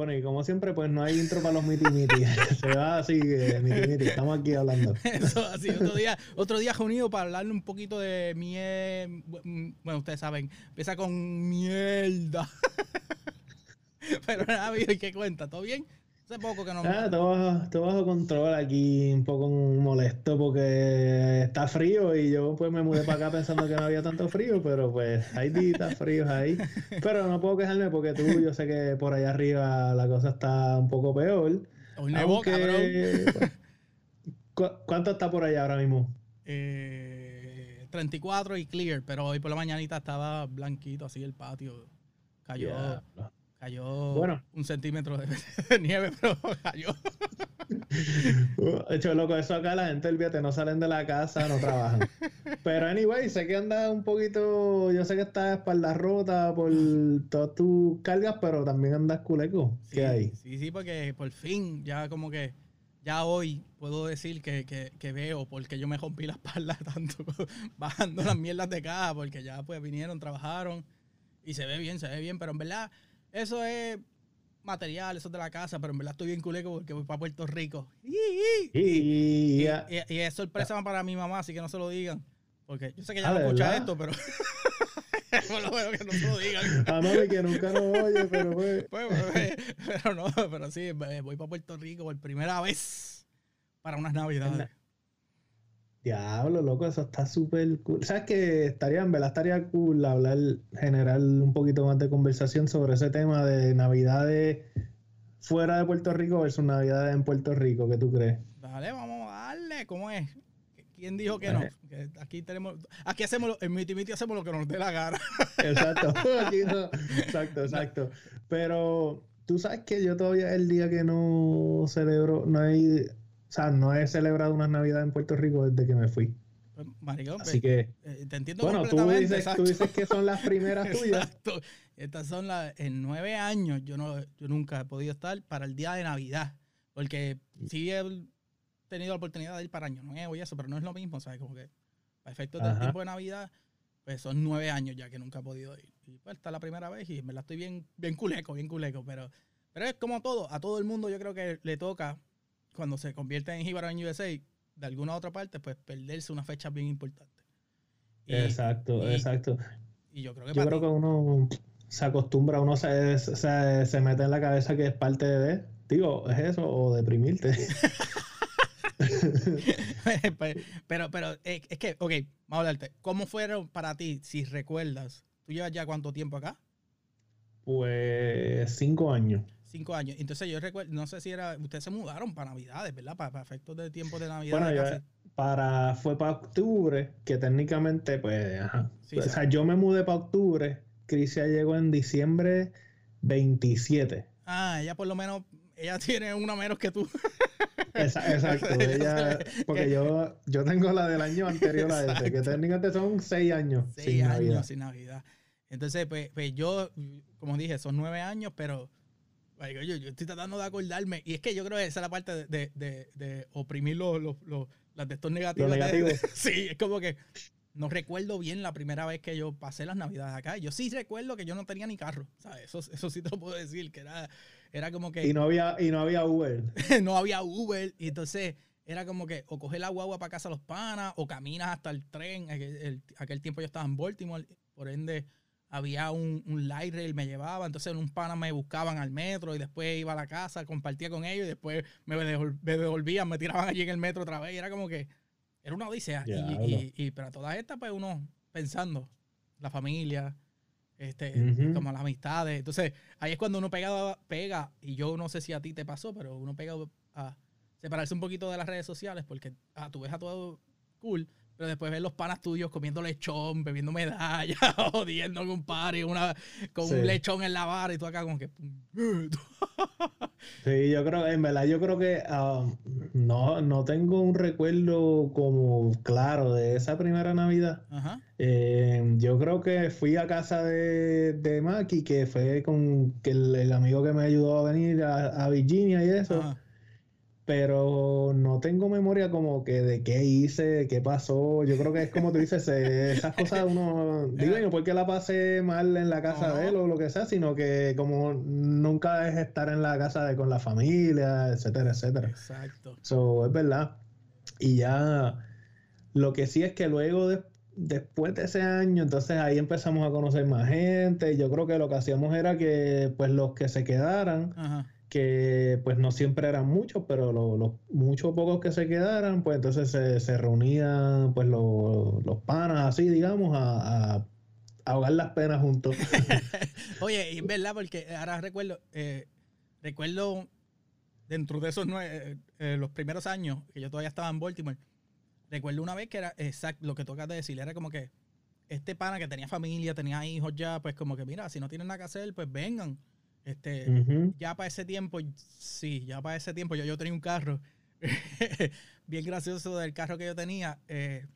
Bueno, y como siempre, pues no hay intro para los Miti Miti. Se va así, eh, Miti Miti. Estamos aquí hablando. Eso así, otro día, otro día reunido para hablarle un poquito de miel. Bueno, ustedes saben, empieza con mierda. Pero nada, ¿y qué cuenta? ¿Todo bien? Hace poco que no. Ah, todo bajo, todo bajo control aquí, un poco molesto porque está frío y yo pues me mudé para acá pensando que no había tanto frío, pero pues hay días fríos ahí. Pero no puedo quejarme porque tú, yo sé que por allá arriba la cosa está un poco peor. Hoy nevó, cabrón. ¿Cuánto está por allá ahora mismo? Eh, 34 y clear, pero hoy por la mañanita estaba blanquito así el patio. Cayó. Cayó bueno. un centímetro de, nieve, pero cayó. Hecho, loco, eso acá la gente, olvídate, no salen de la casa, no trabajan. Pero anyway, sé que anda un poquito, yo sé que estás espalda rota por todas tus cargas, pero también andas culeco. ¿Qué hay? Sí, sí, porque por fin, ya como que, ya hoy puedo decir que, que, que veo porque yo me rompí la espalda tanto bajando las mierdas de caja, porque ya pues vinieron, trabajaron y se ve bien, se ve bien, pero en verdad eso es material, eso es de la casa, pero en verdad estoy bien culeco porque voy para Puerto Rico. Y, es sorpresa para mi mamá, así que no se lo digan. Porque yo sé que ella no escucha esto, pero. por lo menos que no se lo digan. A mí que nunca lo oye, pero pues. Pues, pues. pero no, pero sí, voy para Puerto Rico por primera vez para unas navidades. Diablo, loco, eso está súper cool. ¿Sabes que estaría, en verdad, estaría cool hablar, generar un poquito más de conversación sobre ese tema de Navidades fuera de Puerto Rico versus Navidades en Puerto Rico? ¿Qué tú crees? Dale, vamos a darle, ¿cómo es? ¿Quién dijo que no? aquí tenemos, aquí hacemos, en Miti Miti hacemos lo que nos dé la gana. Exacto, exacto, exacto. Pero tú sabes que yo todavía el día que no celebro, no hay o sea, no he celebrado una Navidad en Puerto Rico desde que me fui. Pues, maricón, Así que. Eh, te entiendo bueno, tú dices, tú dices, que son las primeras tuyas. Exacto. Estas son las. En nueve años yo, no, yo nunca he podido estar para el día de Navidad. Porque sí he tenido la oportunidad de ir para Año Nuevo y eso, pero no es lo mismo, ¿sabes? Como que para efectos del tiempo de Navidad, pues son nueve años ya que nunca he podido ir. Y pues esta es la primera vez y me la estoy bien, bien culeco, bien culeco. Pero, pero es como todo, a todo el mundo yo creo que le toca cuando se convierte en Jíbaro en USA, de alguna otra parte, pues perderse una fecha bien importante. exacto, exacto. Y yo creo que, yo creo que uno se acostumbra, uno se, se, mete en la cabeza que es parte de, digo, es eso, o deprimirte. Pues, pero, pero es que, ok, vamos a hablarte. ¿Cómo fueron para ti, si recuerdas? ¿Tú llevas ya cuánto tiempo acá? Pues cinco años. Cinco años. Entonces yo recuerdo, no sé si era, ustedes se mudaron para Navidades, ¿verdad? Para, efectos de tiempo de Navidad. Bueno, para, fue para octubre, que técnicamente, pues, ajá. o sea, yo me mudé para octubre, Crisia llegó en diciembre 27. Ah, ella por lo menos, ella tiene una menos que tú. Exacto, ella, porque yo, yo tengo la del año anterior a ese, que técnicamente son seis años. Seis años sin Navidad. Entonces, pues, pues yo, como dije, son nueve años, pero yo, estoy tratando de acordarme. Y es que yo creo que esa es la parte de, de, de, oprimir los, los, los, las de estos negativos. sí, es como que no recuerdo bien la primera vez que yo pasé las navidades acá. Yo sí recuerdo que yo no tenía ni carro. Eso, eso sí te lo puedo decir, que era, era como que... Y no había, y no había Uber. no había Uber. Y entonces era como que o coger la guagua para casa a los panas o caminas hasta el tren. Aquel, aquel tiempo yo estaba en Baltimore, por ende había un, un light rail, me llevaba, entonces un pana me buscaban al metro y después iba a la casa, compartía con ellos y después me, devolvían, me tiraban allí en el metro otra vez y era como que era una odisea. y, y, pero todas estas, pues uno pensando, la familia, este, como las amistades. Entonces, ahí es cuando uno pega, pega, y yo no sé si a ti te pasó, pero uno pega a separarse un poquito de las redes sociales porque ah, tú ves a todo cool, pero después ves los panas tuyos comiendo lechón, bebiendo medallas, jodiendo con un party, una, con un lechón en la barra y tú acá como que... sí, yo creo, en verdad, yo creo que um, no, no tengo un recuerdo como claro de esa primera Navidad. Eh, yo creo que fui a casa de, de Maki, que fue con que el, amigo que me ayudó a venir a, Virginia y eso. Pero no tengo memoria como que de qué hice, qué pasó. Yo creo que es como tú dices, esas cosas uno, digo, no porque la pasé mal en la casa de él o lo que sea, sino que como nunca es estar en la casa de con la familia, etcétera, etcétera. Exacto. Eso es verdad. Y ya, lo que sí es que luego después de ese año, entonces ahí empezamos a conocer más gente. Yo creo que lo que hacíamos era que, pues, los que se quedaran, que pues no siempre eran muchos, pero los muchos pocos que se quedaran, pues entonces se, reunían pues los panas así, digamos, a, ahogar las penas juntos. Oye, es verdad, porque ahora recuerdo, eh, recuerdo dentro de esos nueve, eh, los primeros años que yo todavía estaba en Baltimore, recuerdo una vez que era exacto lo que tocas de decir, era como que este pana que tenía familia, tenía hijos ya, pues como que mira, si no tienen nada que hacer, pues vengan este, ya para ese tiempo, sí, ya para ese tiempo yo, yo tenía un carro bien gracioso del carro que yo tenía. Eh,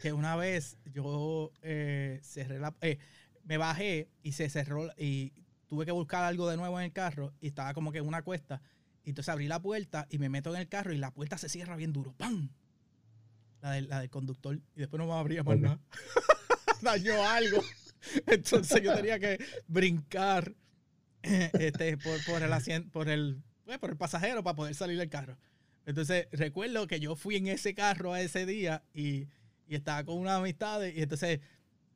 que una vez yo eh, cerré la. Eh, me bajé y se cerró y tuve que buscar algo de nuevo en el carro y estaba como que en una cuesta. Y entonces abrí la puerta y me meto en el carro y la puerta se cierra bien duro. ¡Pam! La del, la del conductor. Y después no me abría más nada. Dañó algo. Entonces yo tenía que brincar este, por, por, el asiento, por el, pues, por el pasajero para poder salir del carro. Entonces, recuerdo que yo fui en ese carro a ese día y, y estaba con una amistad y entonces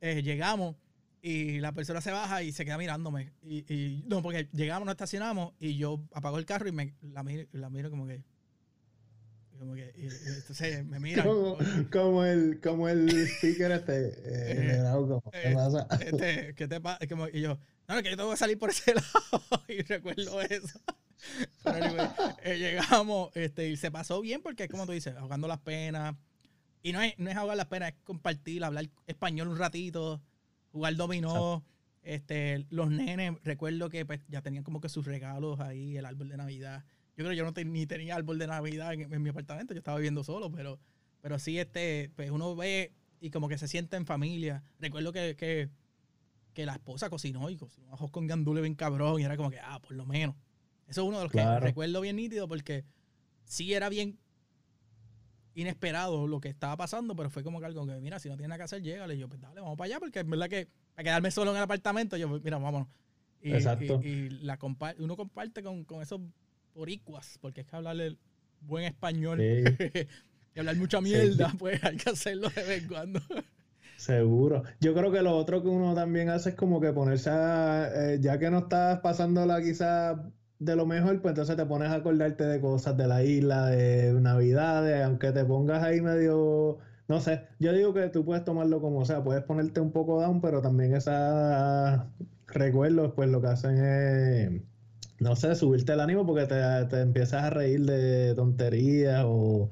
eh, llegamos y la persona se baja y se queda mirándome. Y, y, no, porque llegamos, nos estacionamos y yo apago el carro y me la miro, la miro como que... Como que y, entonces me miran. Como, como, el, como el speaker este. Eh, eh, ¿Qué pasa? Este, ¿qué te pasa? Y yo, no, no, que yo tengo que salir por ese lado. y recuerdo eso. Pero eh, llegamos este, y se pasó bien porque es como tú dices, ahogando las penas. Y no es, no es ahogar las penas, es compartir, hablar español un ratito, jugar dominó. Este, los nenes, recuerdo que pues, ya tenían como que sus regalos ahí, el árbol de Navidad. Yo creo que yo no ni tenía árbol de Navidad en, mi apartamento, yo estaba viviendo solo, pero, pero sí, este, pues uno ve y como que se siente en familia. Recuerdo que, que que la esposa cocinó y cocinó ajos con gandule bien cabrón y era como que, ah, por lo menos. Eso es uno de los que recuerdo bien nítido porque sí era bien inesperado lo que estaba pasando, pero fue como que algo que, mira, si no tiene nada que hacer, llégale. Y yo, pues dale, vamos para allá, porque es verdad que para quedarme solo en el apartamento, yo, pues, mira, vámonos. Y, Exacto. Y, la uno comparte con, con, esos boricuas, porque es que hablarle buen español y hablar mucha mierda, pues hay que hacerlo de vez en cuando. Seguro. Yo creo que lo otro que uno también hace es como que ponerse a, eh, ya que no estás pasándola quizás de lo mejor, pues entonces te pones a acordarte de cosas de la isla, de Navidades, aunque te pongas ahí medio, no sé, yo digo que tú puedes tomarlo como, sea, puedes ponerte un poco down, pero también esos recuerdos, pues lo que hacen es, no sé, subirte el ánimo porque te, te empiezas a reír de tonterías o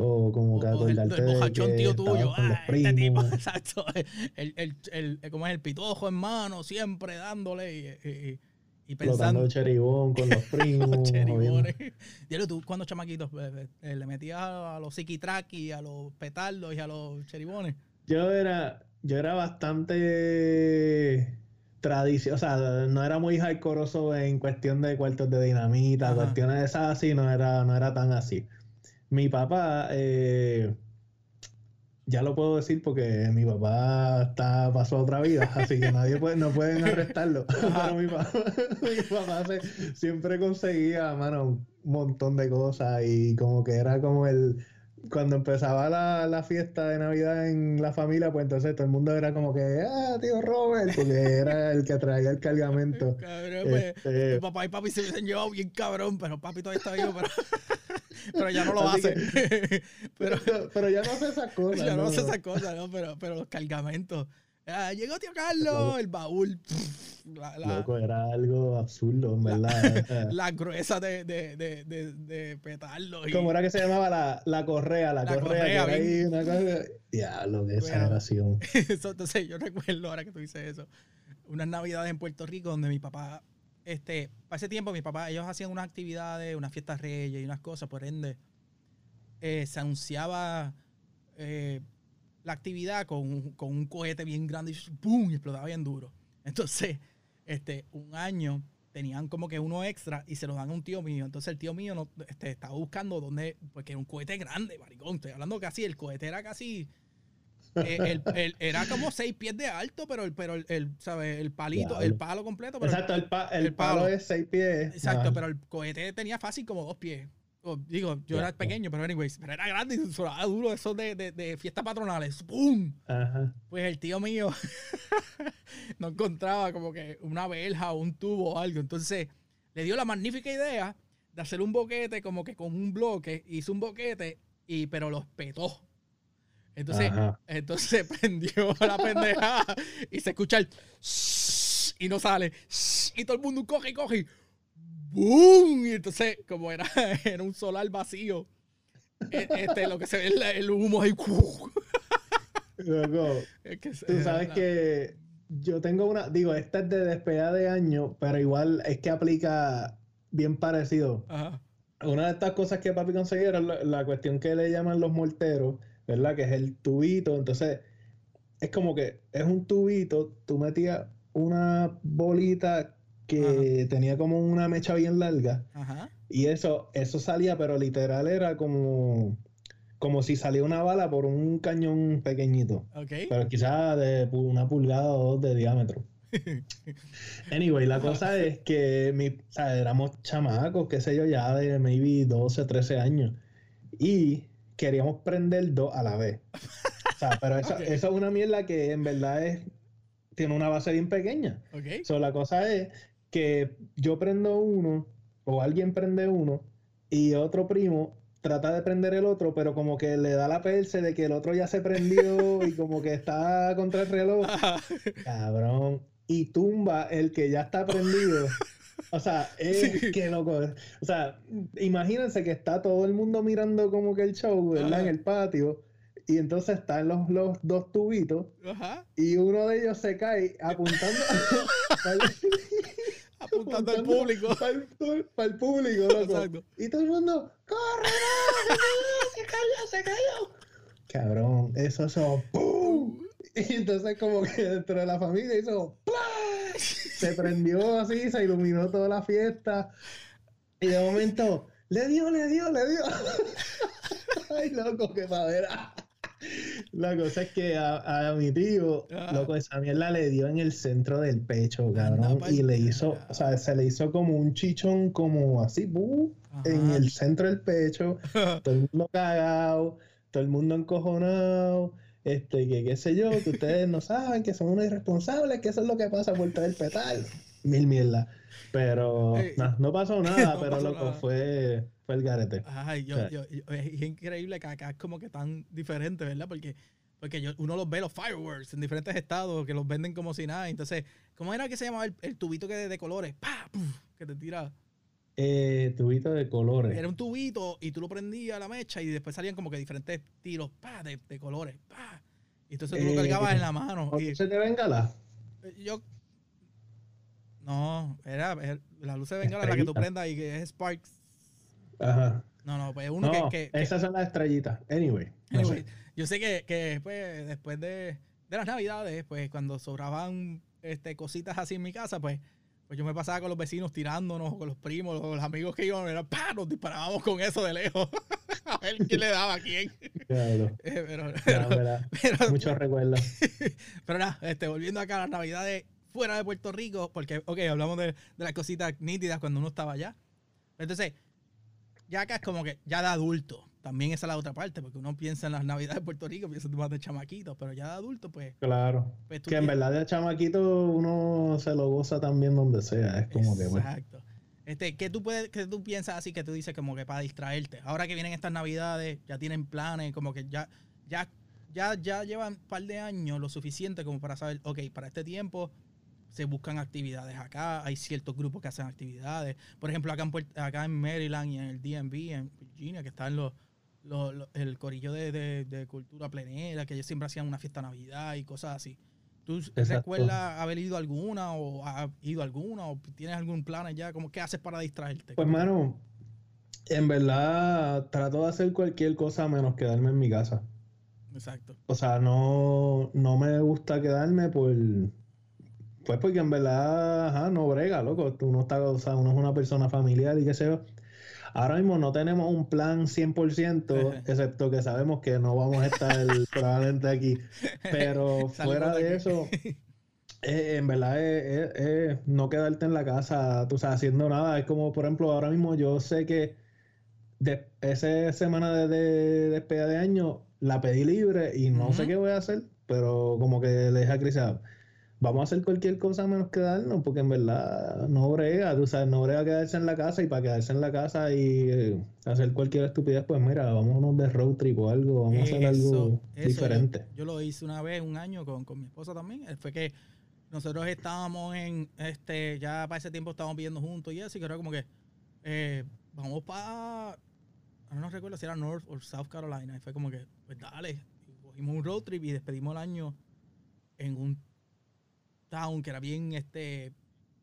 o como que acordarte el, bojachón tío tuyo. Ah, este tipo, exacto. El, el, el, como es el pitojo hermano, siempre dándole y, y, pensando. cheribón con los primos. cheribones. Dile tú, cuando chamaquitos eh, eh, le metías a los psiquitraqui, a los petardos y a los cheribones. Yo era, yo era bastante tradición, o sea, no era muy hardcoreoso en cuestión de cuartos de dinamita, cuestiones de esas así, no era, no era tan así. Mi papá, eh, ya lo puedo decir porque mi papá está, pasó otra vida, así que nadie puede, no pueden arrestarlo. Pero mi papá, mi papá siempre conseguía, mano, un montón de cosas y como que era como el cuando empezaba la, la, fiesta de Navidad en la familia, pues entonces todo el mundo era como que, ah, tío Robert, porque era el que traía el cargamento. Cabrón, pues, este, papá y papi se hubiesen llevado bien cabrón, pero papi todavía está vivo, pero, pero ya no lo hace. pero, pero, ya no hace esas cosas. Ya no, hace esas cosas, ¿no? Pero, pero los cargamentos. Ah, llegó tío Carlos, el baúl. La, Loco, era algo absurdo, en verdad. La, gruesa de, de, de, de, de petarlo. ¿Cómo era que se llamaba la, la correa? La, correa, que ahí una cosa. Diablo, qué exageración. entonces, yo recuerdo ahora que tú dices eso. Unas navidades en Puerto Rico donde mi papá, este, para ese tiempo, mi papá, ellos hacían unas actividades, unas fiestas reyes y unas cosas, por ende, eh, se anunciaba. Eh, la actividad con, un cohete bien grande y ¡pum! y explotaba bien duro. Entonces, este, un año tenían como que uno extra y se lo dan a un tío mío. Entonces el tío mío no, este, estaba buscando dónde, porque era un cohete grande, maricón. Estoy hablando casi, el cohete era casi. eh, el- el- era como seis pies de alto, pero el, pero el, el, ¿sabes? el palito, el palo completo. Pero Exacto, el, pa- el el palo. palo. es seis pies. Exacto, pero el cohete tenía fácil como dos pies. Digo, yo era pequeño, pero anyways, pero era grande y sonaba duro esos de, de, de fiestas patronales. ¡Pum! Ajá. Pues el tío mío no encontraba como que una verja o un tubo o algo. Entonces le dio la magnífica idea de hacer un boquete como que con un bloque. Hizo un boquete, y, pero lo petó. Entonces, Ajá. entonces prendió la pendejada y se escucha el y no sale. Y todo el mundo coge y coge. ¡Boom! Y entonces, como era, era un solar vacío, e- este, lo que se ve es el humo ahí. Loco, Es que se- tú sabes la- que yo tengo una, digo, esta es de despedida de año, pero igual es que aplica bien parecido. Ajá. Una de estas cosas que papi conseguía era la, la cuestión que le llaman los morteros, ¿verdad? Que es el tubito. Entonces, es como que es un tubito, tú metías una bolita que tenía como una mecha bien larga Ajá. y eso, eso salía, pero literal era como, como si salía una bala por un cañón pequeñito. Pero quizás de una pulgada o dos de diámetro. Anyway, la cosa es que mi, o sea, éramos chamacos, qué sé yo, ya de maybe 12, 13 años. Y queríamos prender dos a la vez. O sea, pero eso, eso es una mierda que en verdad es, tiene una base bien pequeña. Ok. So, la cosa es que yo prendo uno, o alguien prende uno, y otro primo trata de prender el otro, pero como que le da la perse de que el otro ya se prendió y como que está contra el reloj. Cabrón. Y tumba el que ya está prendido. O sea, es Sí. que loco. O sea, imagínense que está todo el mundo mirando como que el show, ¿verdad? Ajá. En el patio. Y entonces están los, los dos tubitos Ajá. y uno de ellos se cae apuntando Apuntando al público. Para el, público, loco. Exacto. Y todo el mundo, ¡corre! no! ¡Se cayó! ¡Se cayó! Cabrón, eso eso, ¡pum! Y entonces como que dentro de la familia hizo ¡plá! Se prendió así, se iluminó toda la fiesta. Y de momento, le dio, le dio, le dio. Ay, loco, qué madera. La cosa es que a, a mi tío, Ah. loco, esa mierda le dio en el centro del pecho, cabrón. Y le hizo, o sea, se le hizo como un chichón, como así, en el centro del pecho. Todo el mundo cagado, todo el mundo encojonado. Este, que qué sé yo, que ustedes no saben, que son unos irresponsables, que eso es lo que pasa por traer petal. Mil mierda. Pero nah, no pasó nada, No pero pasó loco, nada. fue, fue el garete. Ay, yo, O sea, yo- yo- es increíble que acá es como que tan diferente, ¿verdad? Porque, porque uno los ve los fireworks en diferentes estados que los venden como si nada. Entonces, ¿cómo era que se llamaba el, el tubito que de, de colores? ¡Pah! ¡Puf! Que te tira. Eh, tubito de colores. Era un tubito y tú lo prendías a la mecha y después salían como que diferentes tiros ¡pah! De, de colores. ¡pah! Y entonces tú lo Eh, cargabas en la mano. ¿O Y ¿Se te bengala? yo. No, era, era- la luz de bengala la que tú prendas y que es Sparks. Ajá. No, no, pues uno No, que- que, que, esas son las estrellitas. Anyway. no Anyway, sé. yo sé que, que pues, después de, de las navidades, pues cuando sobraban este, cositas así en mi casa, pues, pues yo me pasaba con los vecinos tirándonos, con los primos, los amigos que iban, era, ¡pah! nos disparábamos con eso de lejos. a ver quién le daba a quién. Diablo. Eh, pero, No, pero, pero, Muchos recuerdos. pero nada, este, volviendo acá a las navidades fuera de Puerto Rico, porque, ok, hablamos de, de las cositas nítidas cuando uno estaba allá. Entonces, ya acá es como que ya de adulto. También esa es la otra parte, porque uno piensa en las navidades de Puerto Rico, piensa más de chamaquito, pero ya de adulto, pues. Claro. pues Que en verdad de chamaquito uno se lo goza también donde sea. Es como que, bueno. Exacto. Este, ¿qué tú puedes, qué tú piensas así que tú dices como que para distraerte? Ahora que vienen estas navidades, ya tienen planes, como que ya, ya, ya, ya llevan un par de años lo suficiente como para saber, ok, para este tiempo se buscan actividades acá, hay ciertos grupos que hacen actividades. Por ejemplo, acá en, acá en Maryland y en el DMV, en Virginia, que están los, los- los- el corillo de, de- de cultura plenera, que ellos siempre hacían una fiesta de Navidad y cosas así. ¿Tú Exacto. recuerdas haber ido a alguna o has ido a alguna o tienes algún plan allá? ¿Cómo qué haces para distraerte? Pues, mano, en verdad trato de hacer cualquier cosa menos quedarme en mi casa. Exacto. O sea, no, no me gusta quedarme por... pues porque en verdad, ajá, no brega, loco. Tú no estás, o sea, uno es una persona familiar y qué sé yo. Ahora mismo no tenemos un plan 100%, excepto que sabemos que no vamos a estar probablemente aquí. Pero fuera de eso, eh, en verdad es, no quedarte en la casa, tú sabes, haciendo nada. Es como, por ejemplo, ahora mismo yo sé que de, esa semana de, de despedida de año la pedí libre y no sé qué voy a hacer, pero como que le dije a vamos a hacer cualquier cosa menos quedarnos, porque en verdad no brega, tú sabes, no brega quedarse en la casa y para quedarse en la casa y eh, hacer cualquier estupidez, pues mira, vámonos de road trip o algo, vamos a hacer algo diferente. Yo, lo hice una vez, un año con, mi esposa también, eh, fue que nosotros estábamos en, este, ya para ese tiempo estábamos viviendo juntos y eso, y creo como que eh, vamos para, no recuerdo si era North o South Carolina, y fue como que, pues dale, cogimos un road trip y despedimos el año en un town que era bien este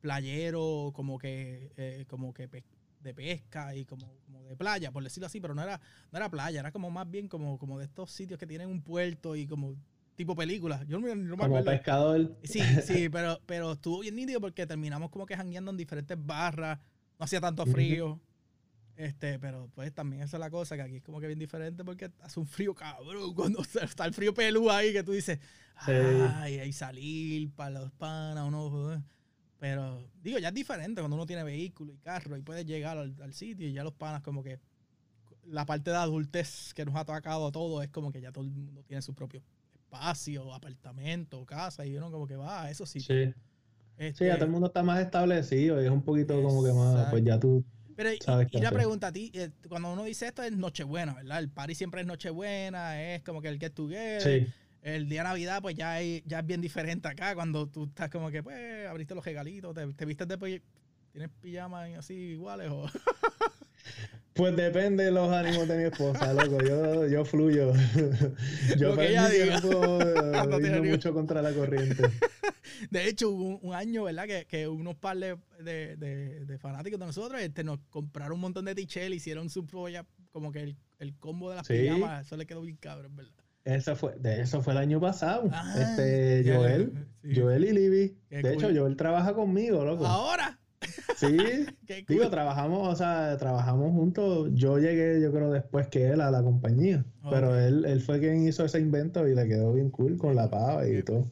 playero, como que, eh, como que de pesca y como, como, de playa, por decirlo así, pero no era, no era playa, era como más bien como, como de estos sitios que tienen un puerto y como tipo películas. Yo no, no como pescador. Sí, sí, pero, pero estuvo bien nítido porque terminamos como que jangueando en diferentes barras, no hacía tanto frío. Este, pero pues también esa es la cosa, que aquí es como que bien diferente porque hace un frío cabrón. Cuando está el frío pelú ahí, que tú dices, ay, hay salir para los panas, uno. Pero digo, ya es diferente cuando uno tiene vehículo y carro y puede llegar al, sitio y ya los panas, como que la parte de adultez que nos ha tocado a todos es como que ya todo el mundo tiene su propio espacio, apartamento, casa y uno como que va a esos sitios. Sí. Este, sí, ya todo el mundo está más establecido y es un poquito como que más, pues ya tú pero y, la pregunta a ti, eh, cuando uno dice esto es Nochebuena, ¿verdad? El party siempre es Nochebuena, es como que el get together. Sí. El día de Navidad, pues ya, ya es bien diferente acá, cuando tú estás como que, pues, abriste los regalitos, te, te vistes después, ¿tienes pijamas así iguales o...? Pues depende de los ánimos de mi esposa, loco. Yo, yo fluyo. Yo no puedo mucho contra la corriente. De hecho, hubo un, año, ¿verdad? Que, que unos par de, de, fanáticos de nosotros este, nos compraron un montón de tichel, hicieron su propia, como que el, el combo de las pijamas. Eso le quedó bien cabrón, ¿verdad? Eso fue, de eso fue el año pasado. Ah, este, Joel, Joel y Libby. de hecho, Joel trabaja conmigo, loco. Ahora. Sí, digo, trabajamos, o sea, trabajamos juntos. Yo llegué, yo creo, después que él a la compañía. Pero él, él fue quien hizo ese invento y le quedó bien cool con la pava y todo.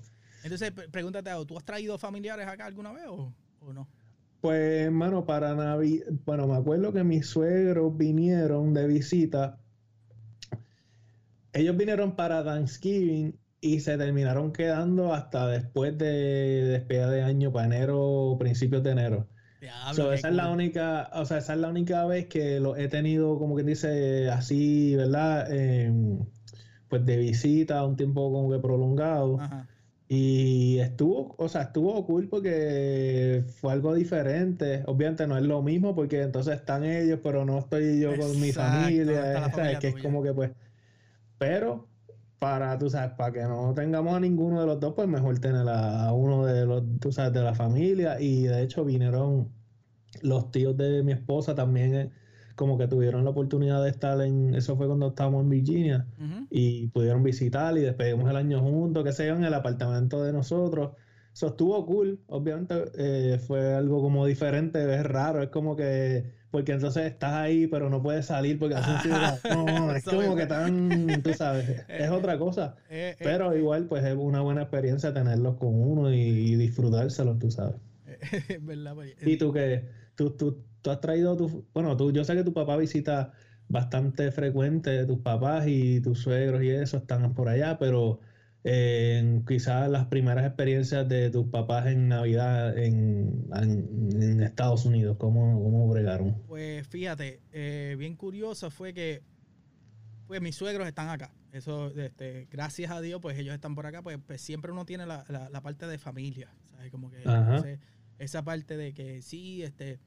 Entonces, pregúntate, ¿tú has traído familiares acá alguna vez o, no? Pues, hermano, para Navidad, bueno, me acuerdo que mis suegros vinieron de visita. Ellos vinieron para Thanksgiving y se terminaron quedando hasta después de despedida de año, para enero, o principios de enero esa es la única, o sea, esa es la única vez que lo he tenido, como quien dice, así, ¿verdad? Em, pues de visita, un tiempo como que prolongado. Y estuvo, o sea, estuvo cool porque fue algo diferente. Obviamente no es lo mismo porque entonces están ellos, pero no estoy yo con mi familia. que es como que pues. Pero para, tú sabes, para que no tengamos a ninguno de los dos, pues mejor tener a, uno de los, tú sabes, de la familia. Y de hecho vinieron los tíos de mi esposa también, eh, como que tuvieron la oportunidad de estar en, eso fue cuando estábamos en Virginia, y pudieron visitar y despedimos el año juntos, que se en el apartamento de nosotros. Eso estuvo cool, obviamente eh, fue algo como diferente, es raro, es como que porque entonces estás ahí, pero no puedes salir porque hace un No, es como que tan, tú sabes, es otra cosa. Eh, eh, pero igual, pues es una buena experiencia tenerlos con uno y, disfrutárselos, tú sabes. ¿Verdad? Pues, ¿Y tú qué? ¿Tú, tú, tú has traído tu... Bueno, tú, yo sé que tu papá visita bastante frecuente, tus papás y tus suegros y eso están por allá, pero en quizás las primeras experiencias de tus papás en Navidad en, Estados Unidos? ¿Cómo, ¿Cómo, bregaron? Pues fíjate, eh, bien curioso fue que pues mis suegros están acá. Eso, este, gracias a Dios, pues ellos están por acá, pues, pues siempre uno tiene la, la, parte de familia, ¿sabes? Como que esa parte de que sí, este,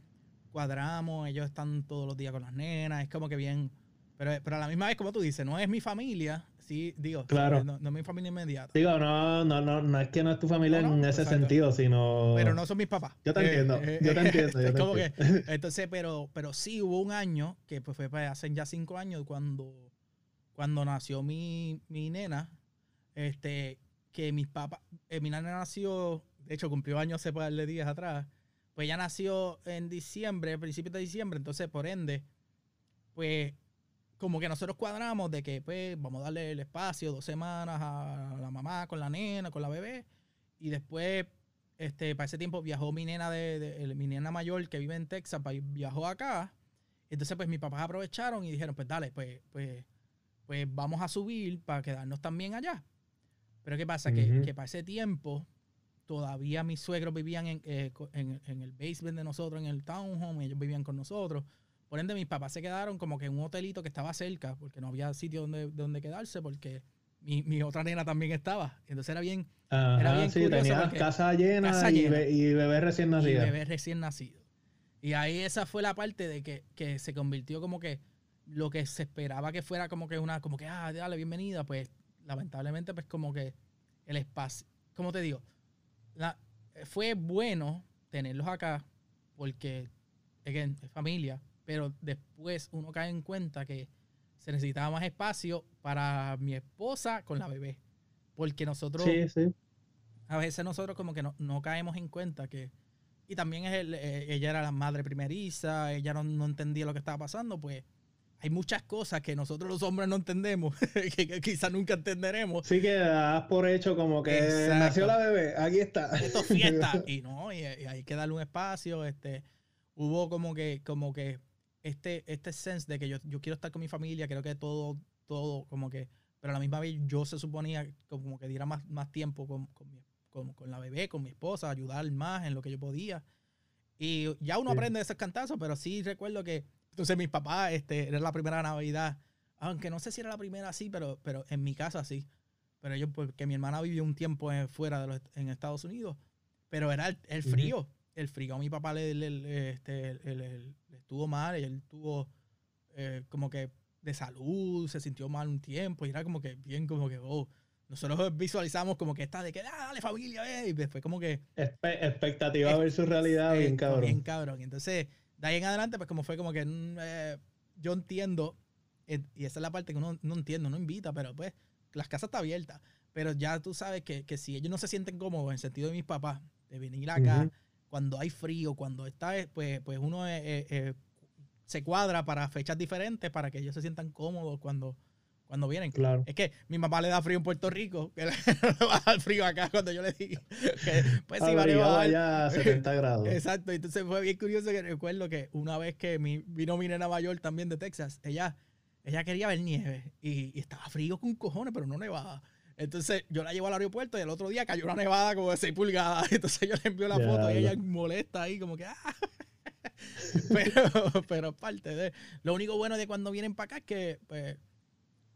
cuadramos, ellos están todos los días con las nenas, es como que bien, pero, pero a la misma vez, como tú dices, no es mi familia, sí, digo, claro. no, es mi familia inmediata. Digo, no, no, no, no es que no es tu familia en ese sentido, sino. Pero no son mis papás. Yo te entiendo, eh, yo te entiendo. Yo te como que, entonces, pero, pero sí hubo un año, que pues fue hace ya cinco años, cuando, cuando nació mi, mi nena, este, que mis papás, eh, mi nena nació de hecho cumplió años hace par de días atrás, pues ella nació en diciembre, a principios de diciembre, entonces por ende, pues como que nosotros cuadramos de que pues vamos a darle el espacio, dos semanas a la mamá con la nena, con la bebé, y después, este, para ese tiempo viajó mi nena de, mi nena mayor que vive en Texas, viajó acá, entonces pues mis papás aprovecharon y dijeron, pues dale, pues, pues, pues vamos a subir para quedarnos también allá. Pero ¿qué pasa? que, que, para ese tiempo todavía mis suegros vivían eh, en, en, el basement de nosotros, en el townhome, ellos vivían con nosotros. Por ende, mis papás se quedaron como que en un hotelito que estaba cerca, porque no había sitio donde, donde quedarse, porque mi, mi otra nena también estaba. Entonces era bien. era bien sí, tenía casa llena, y, bebé recién nacido. Y bebé recién nacido. Y ahí esa fue la parte de que, que, se convirtió como que lo que se esperaba que fuera como que una, como que, ah, dale, bienvenida, pues lamentablemente, pues como que el espacio, como te digo, la, fue bueno tenerlos acá porque, es familia, pero después uno cae en cuenta que se necesitaba más espacio para mi esposa con la bebé. Porque nosotros, sí, sí. a veces nosotros como que no, no, caemos en cuenta que, y también es eh, ella era la madre primeriza, ella no, no entendía lo que estaba pasando, pues hay muchas cosas que nosotros los hombres no entendemos, que, quizás nunca entenderemos. Sí que das por hecho como que nació la bebé, aquí está. Esto es fiesta. y no, y, hay que darle un espacio. Este, hubo como que, como que este, este sense de que yo, yo quiero estar con mi familia, creo que todo, todo, como que, pero a la misma vez yo se suponía como que diera más, más tiempo con, con, con, la bebé, con mi esposa, ayudar más en lo que yo podía. Y ya uno aprende de esos cantazos, pero sí recuerdo que entonces mis papás, este, era la primera Navidad. Aunque no sé si era la primera así, pero, pero en mi casa sí. Pero ellos, porque mi hermana vivió un tiempo fuera de los, en Estados Unidos. Pero era el, frío. El frío a mi papá le, este, estuvo mal. Y él tuvo eh, como que de salud, se sintió mal un tiempo. Y era como que bien, como que, oh. Nosotros visualizamos como que está de que, ah, dale familia, eh", y después como que... expectativa a ver su realidad, bien cabrón. Bien cabrón. Entonces, de ahí en adelante, pues como fue como que mm, eh, yo entiendo, eh, y esa es la parte que uno no entiende, no invita, pero pues las casas están abiertas. Pero ya tú sabes que, si ellos no se sienten cómodos en el sentido de mis papás, de venir acá, cuando hay frío, cuando está, eh, pues, pues uno se cuadra para fechas diferentes para que ellos se sientan cómodos cuando, cuando vienen. Claro. Es que mi mamá le da frío en Puerto Rico, que le va a dar frío acá cuando yo le dije que pues sí, vale, a 70 grados. Exacto, entonces fue bien curioso que recuerdo que una vez que mi, vino mi nena mayor también de Texas, ella, ella quería ver nieve y, estaba frío con cojones, pero no nevaba. Entonces yo la llevo al aeropuerto y el otro día cayó una nevada como de 6 pulgadas. Entonces yo le envío la foto y ella molesta ahí como que... Ah". pero, pero parte de... Lo único bueno de cuando vienen para acá es que... Pues,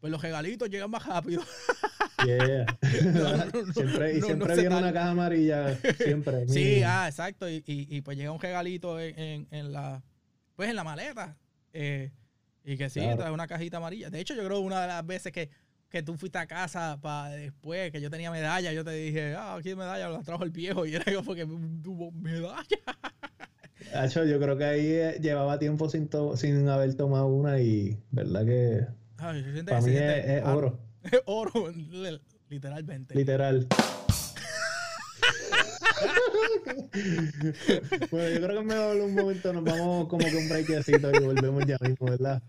pues los regalitos llegan más rápido. Yeah. siempre, y siempre viene una caja amarilla, siempre. sí, ah, exacto. Y, y, pues llega un regalito en, en, la, pues en la maleta. Eh, y que sí, trae una cajita amarilla. De hecho, yo creo una de las veces que, que tú fuiste a casa para después, que yo tenía medalla, yo te dije, ah, aquí hay medalla, la trajo el viejo. Y era como que tuvo medalla. yo creo que ahí eh, llevaba tiempo sin, sin haber tomado una y verdad que para mí es, oro. Es oro, literalmente. Literal. bueno, yo creo que me mejor un momento nos vamos como que un breakcito y volvemos ya mismo, ¿verdad?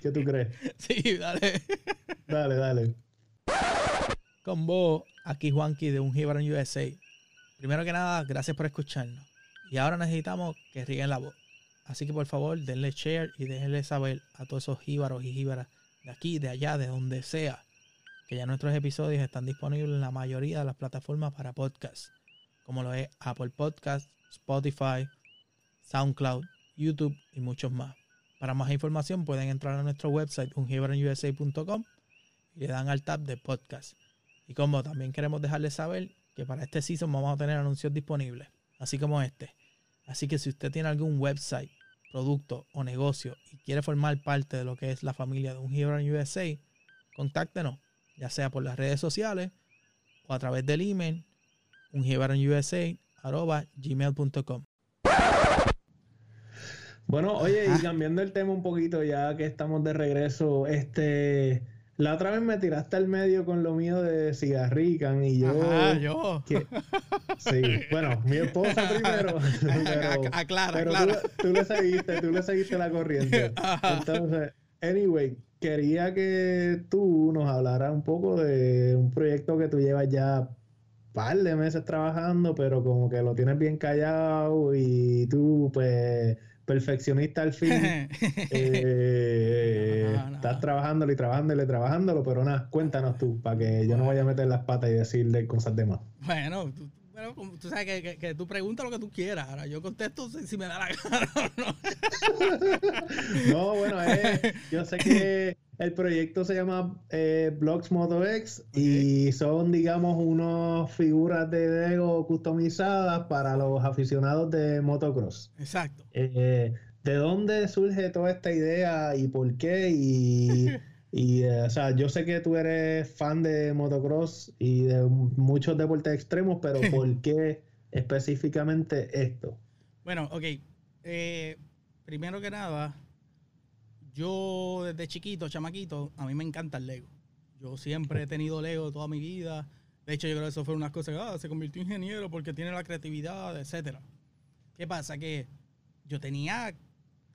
¿Qué tú crees? Sí, dale. Dale, dale. Con vos, aquí Juanqui de Un Jibaron USA. Primero que nada, gracias por escucharnos. Y ahora necesitamos que rieguen la voz. Así que por favor, denle share y déjenle saber a todos esos jíbaros y jíbaras de aquí, de allá, de donde sea, que ya nuestros episodios están disponibles en la mayoría de las plataformas para podcast, como lo es Apple Podcast, Spotify, SoundCloud, YouTube y muchos más. Para más información pueden entrar a nuestro website ungiveronusa.com y le dan al tab de podcast. Y como también queremos dejarles saber que para este season vamos a tener anuncios disponibles, así como este. Así que si usted tiene algún website producto o negocio y quiere formar parte de lo que es la familia de un Hero USA, contáctenos, ya sea por las redes sociales o a través del email gmail.com Bueno, oye, y cambiando el tema un poquito, ya que estamos de regreso, este, la otra vez me tiraste al medio con lo mío de cigarrican y yo. Ajá, yo. Sí, bueno, mi esposa primero. pero, aclara, pero Tú, tú, le seguiste, tú le seguiste la corriente. Entonces, anyway, quería que tú nos hablaras un poco de un proyecto que tú llevas ya par de meses trabajando, pero como que lo tienes bien callado y tú, pues, perfeccionista al fin. eh, Estás trabajándolo y trabajándolo y trabajándolo, pero nada, cuéntanos tú, para que yo no vaya a meter las patas y decirle cosas de más. Bueno, tú, tú sabes que, que, tú preguntas lo que tú quieras. Ahora yo contesto si, me da la gana o no. no, bueno, yo sé que el proyecto se llama eh, Blocks Moto X y son, digamos, unas figuras de Lego customizadas para los aficionados de motocross. Exacto. Eh, ¿De dónde surge toda esta idea y por qué? Y, y eh, o sea, yo sé que tú eres fan de motocross y de muchos deportes extremos, pero ¿por qué específicamente esto? Bueno, ok. primero que nada, yo desde chiquito, chamaquito, a mí me encanta el Lego. Yo siempre he tenido Lego toda mi vida. De hecho, yo creo que eso fue unas cosas que ah, se convirtió en ingeniero porque tiene la creatividad, etcétera. ¿Qué pasa? Que yo tenía,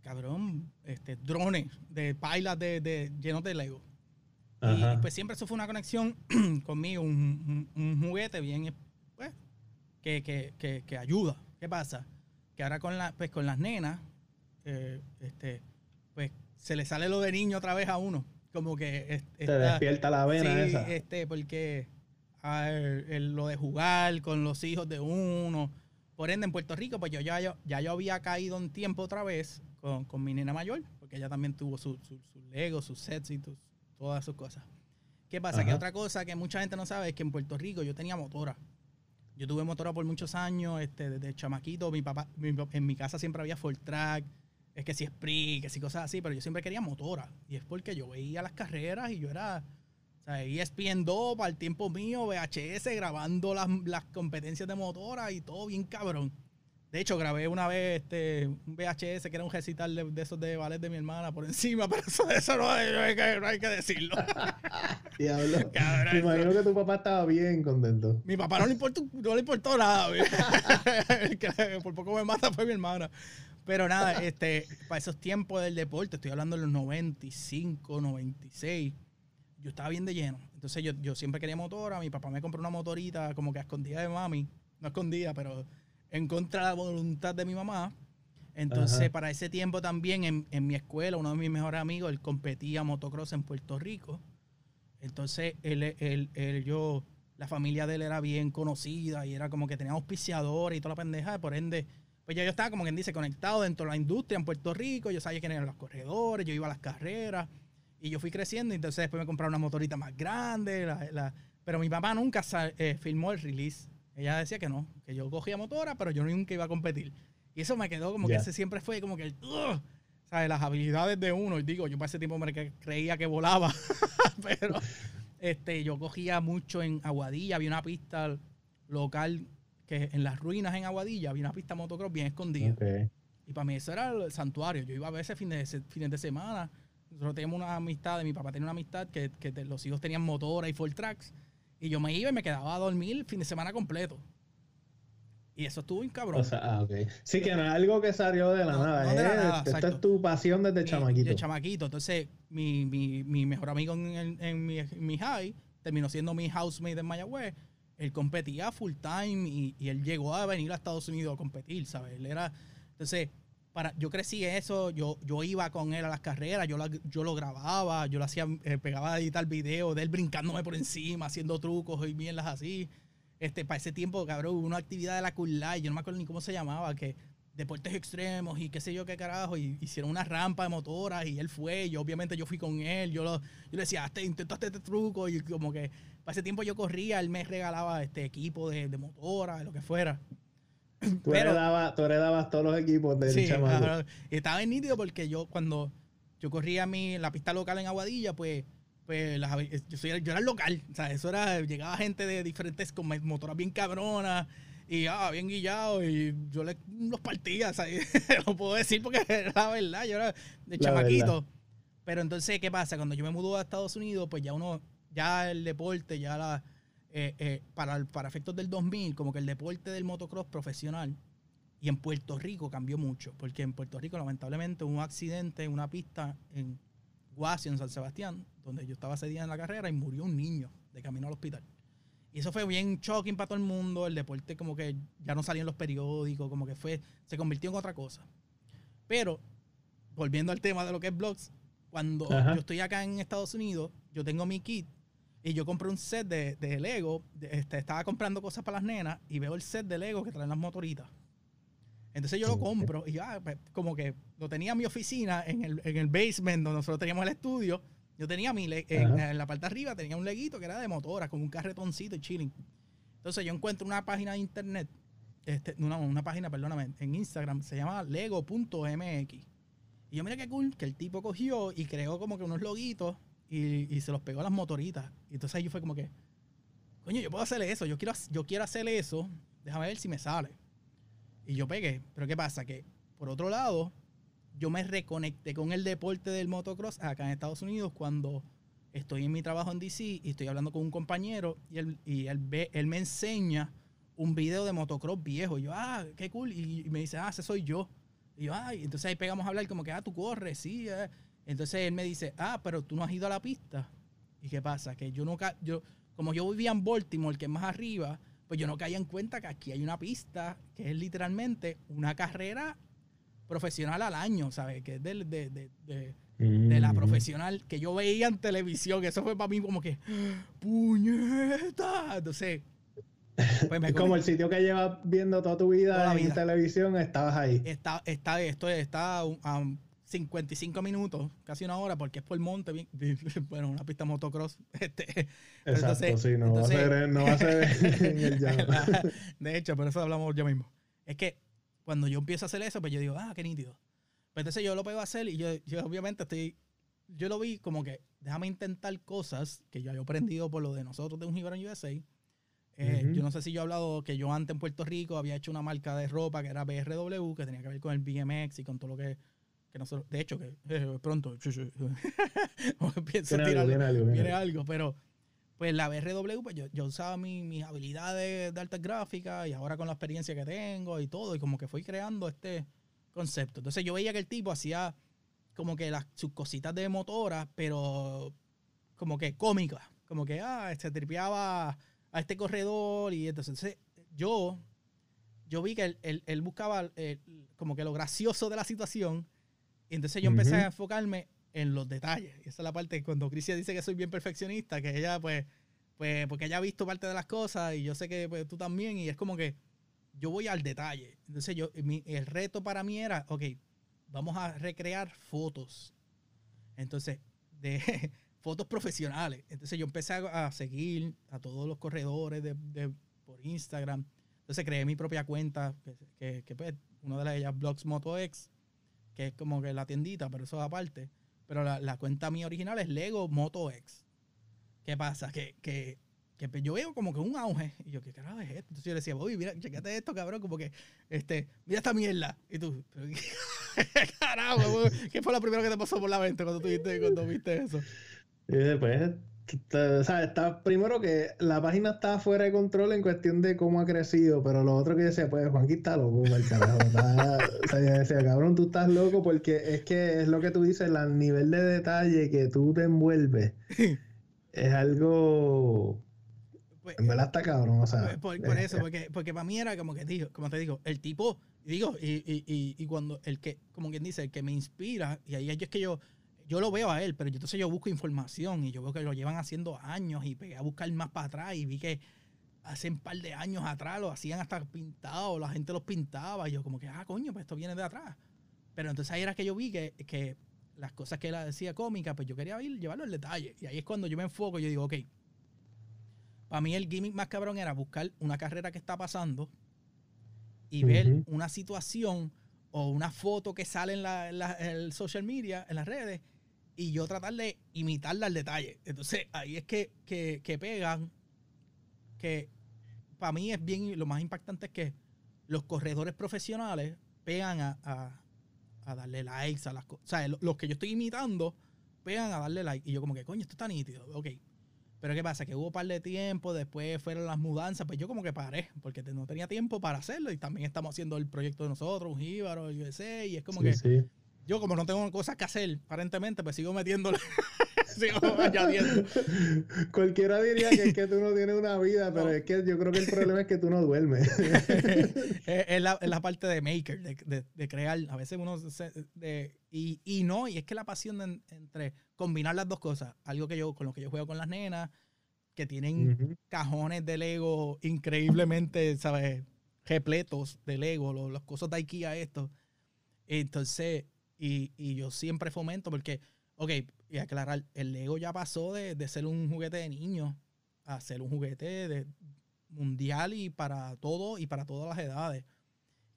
cabrón, este, drones de pailas de, de, llenos de Lego. Y pues siempre eso fue una conexión conmigo, un, juguete bien, pues, que, que, que, ayuda. ¿Qué pasa? Que ahora con, la, pues, con las nenas, eh, este, pues se le sale lo de niño otra vez a uno. Como que. Te despierta la vena sí, este, porque lo de jugar con los hijos de uno. Por ende, en Puerto Rico, pues yo ya, ya yo había caído un tiempo otra vez con, mi nena mayor, porque ella también tuvo sus su, su Lego, sus sets y todas sus cosas. ¿Qué pasa? Que otra cosa que mucha gente no sabe es que en Puerto Rico yo tenía motora. Yo tuve motora por muchos años, este, desde chamaquito. Mi papá, en mi casa siempre había Ford Track es que si Spree, que si cosas así, pero yo siempre quería motora. Y es porque yo veía las carreras y yo era, o sea, ESPN 2 para el tiempo mío, VHS, grabando las, las competencias de motora y todo bien cabrón. De hecho, grabé una vez este, un VHS que era un recital de, esos de ballet de mi hermana por encima, pero eso, eso no, hay que, no hay que decirlo. Diablo. Me imagino que tu papá estaba bien contento. Mi papá no le importó, no le importó nada. por poco me mata fue mi hermana. Pero nada, este, para esos tiempos del deporte, estoy hablando de los 95, 96, yo estaba bien de lleno. Entonces yo, yo siempre quería motora, mi papá me compró una motorita como que a escondida de mami, no escondida, pero en contra de la voluntad de mi mamá. Entonces, para ese tiempo también en, en, mi escuela, uno de mis mejores amigos, él competía motocross en Puerto Rico. Entonces, él, él, él, yo, la familia de él era bien conocida y era como que tenía auspiciadores y toda la pendeja, por ende, pues ya yo estaba, como quien dice, conectado dentro de la industria en Puerto Rico. Yo sabía quiénes eran los corredores, yo iba a las carreras. Y yo fui creciendo, entonces después me compraron una motorita más grande. pero mi papá nunca eh, filmó el release. Ella decía que no, que yo cogía motora, pero yo nunca iba a competir. Y eso me quedó como que ese siempre fue como que el... ¿sabes? Las habilidades de uno. Y digo, yo para ese tiempo me creía que volaba. pero este, yo cogía mucho en Aguadilla. Había una pista local que en las ruinas en Aguadilla había una pista motocross bien escondida. Y para mí eso era el santuario. Yo iba a veces fines de, fines de semana. Nosotros teníamos una amistad, mi papá tenía una amistad que, que los hijos tenían motora y full tracks. Y yo me iba y me quedaba a dormir el fin de semana completo. Y eso estuvo un cabrón. O sea, ah. Sí, que no es algo que salió de la nada. esta es tu pasión desde chamaquito. De chamaquito. Entonces, mi, mi, mi mejor amigo en, en, mi, mi, high terminó siendo mi housemate en Mayagüez él competía full time y, él llegó a venir a Estados Unidos a competir, ¿sabes? Él era, entonces, para, yo crecí eso, yo, yo iba con él a las carreras, yo, yo lo grababa, yo lo hacía, eh, pegaba a editar videos de él brincándome por encima, haciendo trucos y mierdas así. Este, para ese tiempo, cabrón, hubo una actividad de la Cool Life, yo no me acuerdo ni cómo se llamaba, que deportes extremos y qué sé yo qué carajo, y hicieron una rampa de motoras y él fue, y obviamente yo fui con él, yo, lo, yo le decía, intentaste este truco, y como que para ese tiempo yo corría, él me regalaba este equipo de, de motora, de lo que fuera. Tú, heredabas, todos los equipos del sí, estaba en nítido porque yo cuando yo corría mi, la pista local en Aguadilla, pues, pues yo, soy, yo era local. O sea, eso era, llegaba gente de diferentes con motoras bien cabronas y ah, bien guillado y yo le, los partía, o sea, lo puedo decir porque era la verdad, yo era de chamaquito. Pero entonces, ¿qué pasa? Cuando yo me mudó a Estados Unidos, pues ya uno ya el deporte, ya la, eh, eh, para, para efectos del 2000, como que el deporte del motocross profesional y en Puerto Rico cambió mucho, porque en Puerto Rico lamentablemente hubo un accidente en una pista en Guasio, en San Sebastián, donde yo estaba ese día en la carrera y murió un niño de camino al hospital. Y eso fue bien shocking para todo el mundo, el deporte como que ya no salía en los periódicos, como que fue, se convirtió en otra cosa. Pero, volviendo al tema de lo que es blogs, cuando yo estoy acá en Estados Unidos, yo tengo mi kit y yo compré un set de, de Lego. este, estaba comprando cosas para las nenas y veo el set de Lego que traen las motoritas. Entonces yo lo compro y ah, pues, como que lo tenía en mi oficina, en el, en el basement donde nosotros teníamos el estudio. Yo tenía mi, en, en, la parte de arriba tenía un leguito que era de motora, con un carretoncito y chilling. Entonces yo encuentro una página de internet, este, una, una página, perdóname, en Instagram, se llama lego.mx. Y yo mira qué cool que el tipo cogió y creó como que unos loguitos y, se los pegó a las motoritas. Y entonces ahí fue como que, coño, yo puedo hacerle eso, yo quiero, yo quiero hacerle eso, déjame ver si me sale. Y yo pegué. Pero ¿qué pasa? Que por otro lado, yo me reconecté con el deporte del motocross acá en Estados Unidos cuando estoy en mi trabajo en DC y estoy hablando con un compañero y él, y él, ve, él me enseña un video de motocross viejo. Y yo, ah, qué cool. Y, me dice, ah, ese soy yo. Y yo, ah, entonces ahí pegamos a hablar como que, ah, tú corres, sí. Eh". Entonces él me dice, ah, pero tú no has ido a la pista. ¿Y qué pasa? Que yo nunca, yo, como yo vivía en Baltimore, que es más arriba, pues yo no caía en cuenta que aquí hay una pista que es literalmente una carrera profesional al año, ¿sabes? Que es de, de, la mm. profesional que yo veía en televisión. Eso fue para mí como que, ¡puñeta! Entonces, pues es como el sitio que llevas viendo toda tu vida, en televisión, estabas ahí. Está, está, esto está a, 55 minutos, casi una hora, porque es por el monte, bien, bueno, una pista motocross. Este, Exacto, sí, no, va a ser, no va a ser en el llano. De hecho, por eso hablamos ya mismo. Es que cuando yo empiezo a hacer eso, pues yo digo, ah, qué nítido. Pues entonces yo lo puedo hacer y yo, yo obviamente estoy, yo lo vi como que déjame intentar cosas que yo había aprendido por lo de nosotros de un en USA. Eh, yo no sé si yo he hablado que yo antes en Puerto Rico había hecho una marca de ropa que era BRW, que tenía que ver con el BMX y con todo lo que que nosotros, de hecho, que eh, pronto viene, algo, viene, algo, pero pues la BRW, pues yo, yo usaba mis habilidades de alta gráfica y ahora con la experiencia que tengo y todo, y como que fui creando este concepto. Entonces yo veía que el tipo hacía como que las, sus cositas de motora, pero como que cómicas, como que ah, se tripeaba a este corredor y entonces yo, yo vi que él, él, él buscaba eh, como que lo gracioso de la situación y entonces yo empecé a enfocarme en los detalles. Y esa es la parte cuando Crisia dice que soy bien perfeccionista, que ella pues, pues, porque ella ha visto parte de las cosas y yo sé que pues, tú también, y es como que yo voy al detalle. Entonces yo, el reto para mí era, ok, vamos a recrear fotos. Entonces, de fotos profesionales. Entonces yo empecé a, seguir a todos los corredores de, por Instagram. Entonces creé mi propia cuenta, que, que, pues, una de ellas, Blogs MotoX que es como que la tiendita, pero eso aparte. Pero la, cuenta mía original es Lego Moto X. ¿Qué pasa? Que, que, que yo veo como que un auge. Y yo, ¿qué carajo es esto? Entonces yo le decía, uy, mira, chequete esto, cabrón. Como que, este, mira esta mierda. Y tú, ¿qué carajo? ¿Qué fue lo primero que te pasó por la mente cuando, tuviste, cuando viste eso? Y después o sea, está primero que la página está fuera de control en cuestión de cómo ha crecido, pero lo otro que decía, pues Juanqui está loco, el carajo. o sea, decía, cabrón, tú estás loco porque es que es lo que tú dices, el nivel de detalle que tú te envuelves es algo. Pues, en verdad está cabrón, o sea. Pues, por, eso, porque, porque para mí era como que digo, como te digo, el tipo, digo, y, y, y, y cuando el que, como quien dice, el que me inspira, y ahí es que yo yo lo veo a él, pero entonces yo busco información y yo veo que lo llevan haciendo años y pegué a buscar más para atrás y vi que hace un par de años atrás lo hacían hasta pintado, la gente los pintaba y yo como que, ah, coño, pues esto viene de atrás. Pero entonces ahí era que yo vi que, que las cosas que él decía cómicas, pues yo quería ir, llevarlo al detalle. Y ahí es cuando yo me enfoco y yo digo, ok, para mí el gimmick más cabrón era buscar una carrera que está pasando y ver una situación o una foto que sale en, la, en el social media, en las redes, y yo tratar de imitarla al detalle. Entonces, ahí es que, que, pegan, que para mí es bien, lo más impactante es que los corredores profesionales pegan a, darle likes a las cosas. O sea, los que yo estoy imitando pegan a darle like. Y yo como que, coño, esto está nítido. Ok. Pero ¿qué pasa? Que hubo un par de tiempo, después fueron las mudanzas, pues yo como que paré, porque no tenía tiempo para hacerlo y también estamos haciendo el proyecto de nosotros, un jíbaro, yo sé, y es como que yo como no tengo cosas que hacer, aparentemente, pues sigo metiéndole, sigo añadiendo. Cualquiera diría que es que tú no tienes una vida, pero es que yo creo que el problema es que tú no duermes. es, la, es, la, parte de maker, de, de, crear. A veces uno... de, y, y, no, y es que la pasión entre combinar las dos cosas, algo que yo con lo que yo juego con las nenas, que tienen cajones de Lego increíblemente, ¿sabes? repletos de Lego, los, los cosas de IKEA estos. Entonces, y, y, yo siempre fomento porque, ok, y aclarar, el Lego ya pasó de, de ser un juguete de niño a ser un juguete de mundial y para todo y para todas las edades.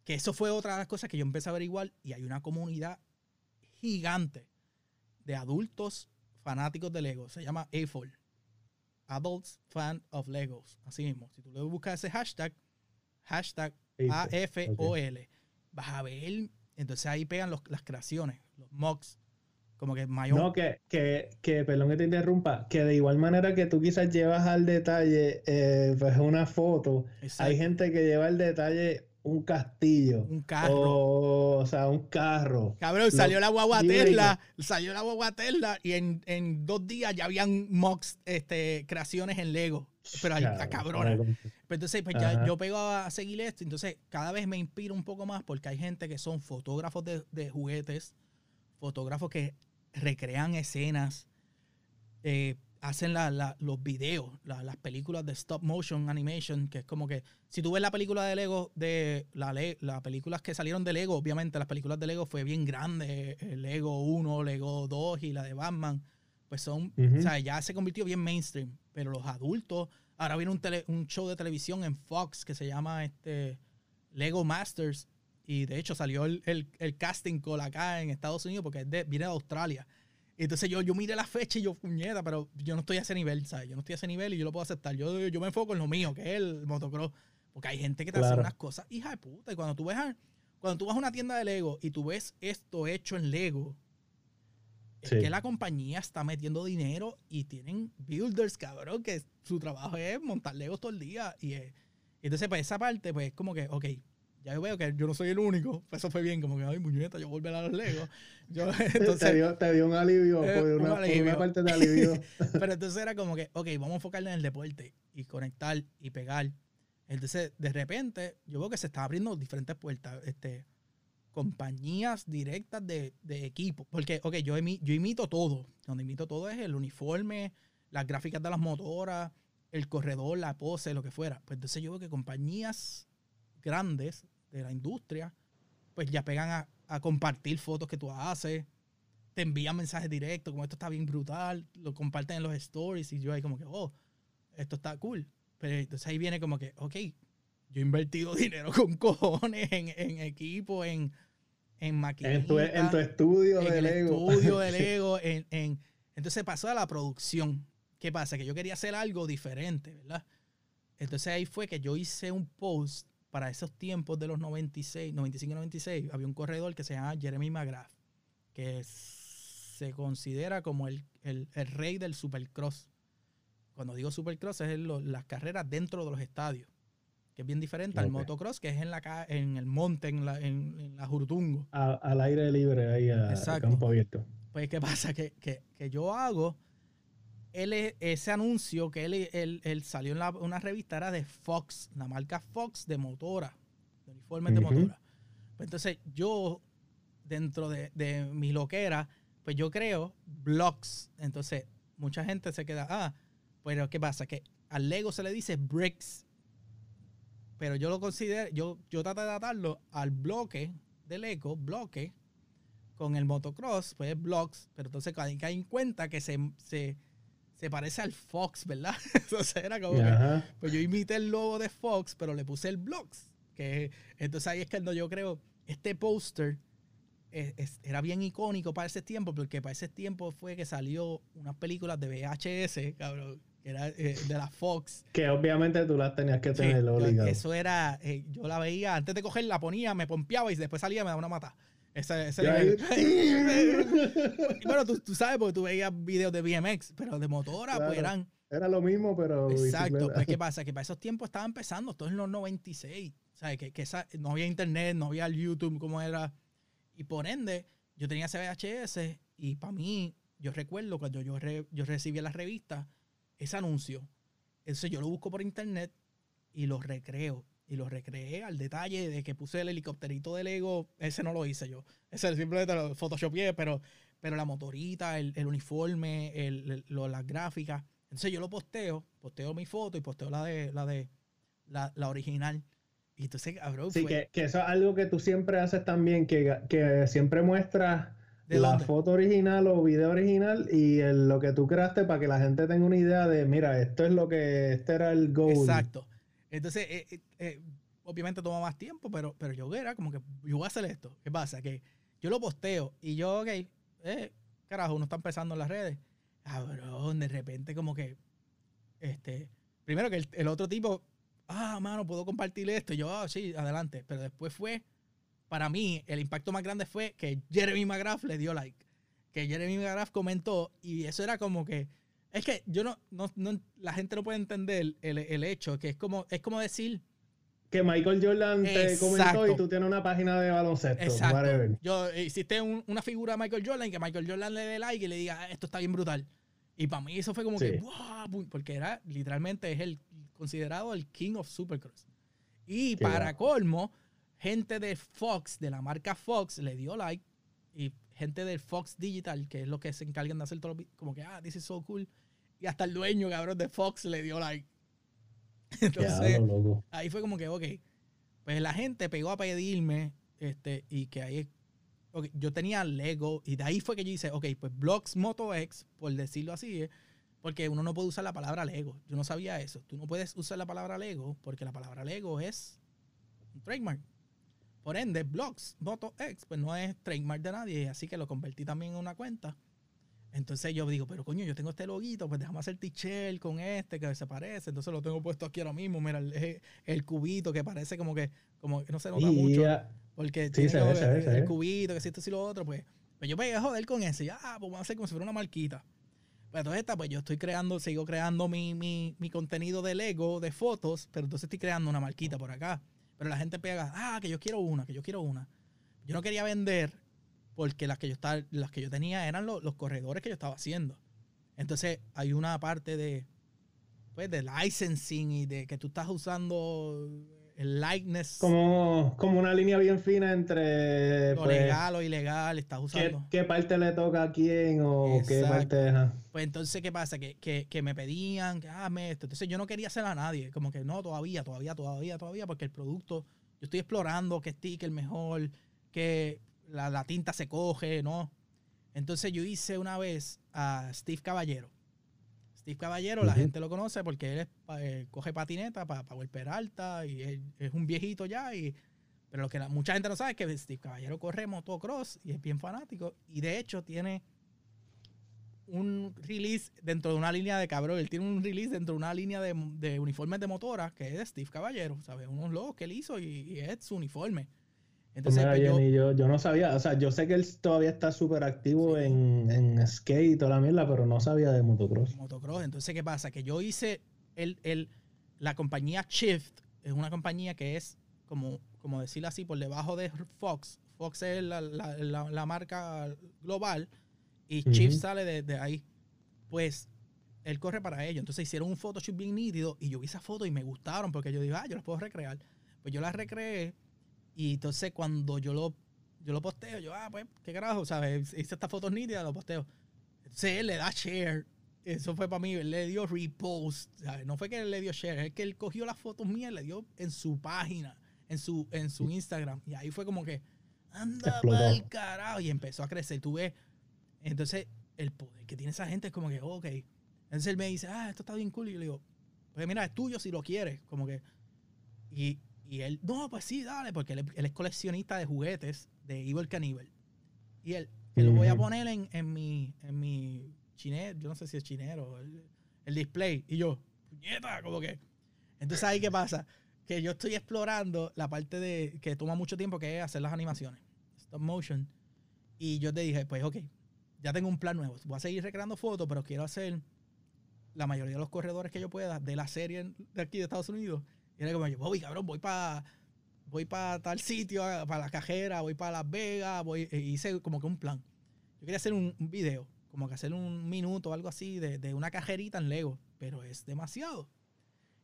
Que eso fue otra de las cosas que yo empecé a averiguar y hay una comunidad gigante de adultos fanáticos de Lego. Se llama AFOL. Adults Fan of Legos. Así mismo. Si tú le buscas ese hashtag, hashtag AFOL, vas a ver. Entonces ahí pegan las creaciones, los mocks. Como que mayor. No, que, que, que, perdón que te interrumpa, que de igual manera que tú quizás llevas al detalle eh, pues una foto, hay gente que lleva el detalle un castillo. Un carro. O, sea, un carro. Cabrón, salió la guagua Tesla, salió la guagua Tesla y en, en, dos días ya habían mocks, este, creaciones en Lego. Pero está cabrona. Pues entonces, pues ya yo pego a seguir esto. Entonces, cada vez me inspiro un poco más porque hay gente que son fotógrafos de, de juguetes, fotógrafos que recrean escenas, eh, hacen los videos, las películas de stop motion animation, que es como que si tú ves la película de Lego, de la, las películas que salieron de Lego, obviamente las películas de Lego fue bien grande, el Lego 1, Lego 2 y la de Batman, pues son, o sea, ya se convirtió bien mainstream, pero los adultos, ahora viene un, un show de televisión en Fox que se llama este Lego Masters y de hecho salió el, el, casting call acá en Estados Unidos porque viene de Australia entonces yo, yo miré la fecha y yo, puñeta, pero yo no estoy a ese nivel, ¿sabes? Yo no estoy a ese nivel y yo lo puedo aceptar. Yo, yo me enfoco en lo mío, que es el motocross. Porque hay gente que te hace unas cosas, hija de puta. Y cuando tú ves cuando tú vas a una tienda de Lego y tú ves esto hecho en Lego, es que la compañía está metiendo dinero y tienen builders, cabrón, que su trabajo es montar Legos todo el día. Y entonces, pues esa parte, pues es como que, ok, ya yo veo que yo no soy el único. Pues eso fue bien, como que, ay, muñeca, yo volver a los Legos. Yo, entonces, te, dio, te, dio, un alivio, eh, una, una, parte de alivio. Pero entonces era como que, ok, vamos a enfocarle en el deporte y conectar y pegar. Entonces, de repente, yo veo que se está abriendo diferentes puertas. Este, compañías directas de, de equipo. Porque, ok, yo, yo imito todo. Donde imito todo es el uniforme, las gráficas de las motoras, el corredor, la pose, lo que fuera. Pues entonces yo veo que compañías grandes de la industria, pues ya pegan a, compartir fotos que tú haces, te envían mensajes directos, como esto está bien brutal, lo comparten en los stories y yo ahí como que, oh, esto está cool. Pero entonces ahí viene como que, ok, yo he invertido dinero con cojones en, en equipo, en, en maquinaria. En tu, en tu estudio de Lego. estudio de Lego. en, en, entonces pasó a la producción. ¿Qué pasa? Que yo quería hacer algo diferente, ¿verdad? Entonces ahí fue que yo hice un post para esos tiempos de los 96, 95 y 96, había un corredor que se llama Jeremy McGrath, que se considera como el, rey del supercross. Cuando digo supercross es las carreras dentro de los estadios, que es bien diferente al motocross, que es en, la, en el monte, en la, en, la Jurtungo. al aire libre, ahí a, campo abierto. Pues, ¿qué pasa? Que, que yo hago él, ese anuncio que él, él, salió en una revista era de Fox, la marca Fox de motora, de uniformes de motora. Pues entonces yo, dentro de, de, mi loquera, pues yo creo blogs. Entonces mucha gente se queda, ah, pero ¿qué pasa? Que al Lego se le dice bricks. Pero yo lo considero, yo, yo trato de datarlo al bloque del Lego, bloque, con el motocross, pues blocks, pero entonces hay que en cuenta que se, se se parece al Fox, ¿verdad? entonces era como que, pues yo imité el logo de Fox, pero le puse el Blocks. Que, entonces ahí es que yo creo, este póster era bien icónico para ese tiempo, porque para ese tiempo fue que salió unas películas de VHS, cabrón, que era eh, de la Fox. Que obviamente tú las tenías que tener sí, Eso era, eh, yo la veía, antes de coger la ponía, me pompeaba y después salía y me daba una mata. Ese, ese bueno, tú, tú, sabes porque tú veías videos de BMX, pero de motora, pues eran Era lo mismo, pero. Exacto. Pues, ¿qué pasa? Que para esos tiempos estaba empezando, todo en los 96. O sea, que, que esa, no había internet, no había YouTube como era. Y por ende, yo tenía ese VHS y para mí, yo recuerdo cuando yo, yo recibí la revista, ese anuncio. Entonces yo lo busco por internet y lo recreo. Y lo recreé al detalle de que puse el helicópterito de Lego. Ese no lo hice yo. Ese simplemente lo photoshopeé, pero, pero la motorita, el, uniforme, el, las gráficas. Entonces yo lo posteo, posteo mi foto y posteo la de la de la, original. Y entonces, cabrón. Sí, que, eso es algo que tú siempre haces también, que, que siempre muestras la foto original o video original y lo que tú creaste para que la gente tenga una idea de, mira, esto es lo que, este era el goal. Exacto. Entonces, eh, eh, eh, obviamente toma más tiempo, pero, pero yo era como que yo voy a hacer esto. ¿Qué pasa? Que yo lo posteo y yo, ok, eh, carajo, uno está empezando en las redes. Cabrón, de repente como que, este, primero que el, otro tipo, ah, mano, puedo compartir esto. Y yo, ah, sí, adelante. Pero después fue, para mí, el impacto más grande fue que Jeremy McGrath le dio like. Que Jeremy McGrath comentó y eso era como que, es que yo no, no, la gente no puede entender el, el, hecho, que es como, es como decir... Que Michael Jordan te comentó y tú tienes una página de baloncesto. Exacto. Yo hiciste una figura de Michael Jordan que Michael Jordan le dé like y le diga, ah, esto está bien brutal. Y para mí eso fue como que, wow, porque era literalmente es el considerado el King of Supercross. Y para colmo, gente de Fox, de la marca Fox, le dio like. Y gente del Fox Digital, que es lo que se encargan de hacer todo, como que, ah, this is so cool y hasta el dueño, cabrón, de Fox le dio like. Entonces, ahí fue como que, ok, pues la gente pegó a pedirme, este, y que ahí, yo tenía Lego, y de ahí fue que yo hice, ok, pues Blocks Moto X, por decirlo así, porque uno no puede usar la palabra Lego. Yo no sabía eso. Tú no puedes usar la palabra Lego porque la palabra Lego es un trademark. Por ende, Blocks Moto X, pues no es trademark de nadie, así que lo convertí también en una cuenta. Entonces yo digo, pero coño, yo tengo este loguito, pues déjame hacer t-shirt con este que se parece. Entonces lo tengo puesto aquí ahora mismo. Mira, el, cubito que parece como que, como no se nota mucho. Porque tiene el, cubito, que si esto y lo otro, pues, pues yo pegué a joder con ese. Ya, pues vamos a hacer como si fuera una marquita. Pues entonces esta, pues yo estoy creando, sigo creando mi, mi, mi contenido de Lego, de fotos, pero entonces estoy creando una marquita por acá. Pero la gente pega, ah, que yo quiero una, que yo quiero una. Yo no quería vender porque las que yo, estaba, las que yo tenía eran los, corredores que yo estaba haciendo. Entonces hay una parte de, pues, de licensing y de que tú estás usando el likeness. Como, como una línea bien fina entre... Lo pues, legal o ilegal, estás usando. ¿qué, parte le toca a quién o qué parte... deja? Pues entonces, ¿qué pasa? Que, que, que me pedían, que hazme esto. Entonces yo no quería hacer a nadie. Como que no, todavía, todavía, todavía, todavía, porque el producto, yo estoy explorando qué sticker mejor, qué la, tinta se coge, ¿no? Entonces yo hice una vez a Steve Caballero. Steve Caballero, la gente lo conoce porque él eh, coge patineta para pa Power alta y es un viejito ya. Y, pero lo que mucha gente no sabe es que Steve Caballero corre motocross y es bien fanático. Y de hecho tiene un release dentro de una línea de cabrón. Él tiene un release dentro de una línea de, de uniformes de motora que es de Steve Caballero, ¿sabes? Unos logos que él hizo y, y es su uniforme. Entonces, pues yo, yo, no sabía, o sea, yo sé que él todavía está súper activo en, en, skate y toda la mierda, pero no sabía de motocross. Motocross, entonces, ¿qué pasa? Que yo hice el, el, la compañía Shift, es una compañía que es, como, como decirlo así, por debajo de Fox. Fox es la, la, la, marca global y Shift sale de, de, ahí. Pues él corre para ello. Entonces hicieron un Photoshop bien nítido y yo vi esa foto y me gustaron porque yo digo, ah, yo las puedo recrear. Pues yo las recreé y entonces cuando yo lo, yo lo posteo, yo, ah, pues, qué carajo, ¿sabes? Hice estas fotos nítidas, lo posteo. Entonces él le da share. Eso fue para mí, él le dio repost, ¿sabes? No fue que él le dio share, es que él cogió las fotos mías y le dio en su página, en su, en su Instagram. Y ahí fue como que, anda mal carajo. Y empezó a crecer. Tú ves, entonces el poder que tiene esa gente es como que, ok. Entonces él me dice, ah, esto está bien cool. Y yo le digo, pues mira, es tuyo si lo quieres. Como que, y y él, no, pues sí, dale, porque él, es coleccionista de juguetes de Evil Cannibal. Y él, que lo voy a poner en, en mi, en mi chinero, yo no sé si es chinero, el, el display. Y yo, puñeta, como que. Entonces ahí qué pasa, que yo estoy explorando la parte de que toma mucho tiempo, que es hacer las animaciones, stop motion. Y yo te dije, pues ok, ya tengo un plan nuevo. Voy a seguir recreando fotos, pero quiero hacer la mayoría de los corredores que yo pueda de la serie de aquí de Estados Unidos. Y era como yo, voy, cabrón, voy para voy para tal sitio, para la cajera, voy para Las Vegas, voy, e hice como que un plan. Yo quería hacer un, video, como que hacer un minuto o algo así de, de, una cajerita en Lego, pero es demasiado.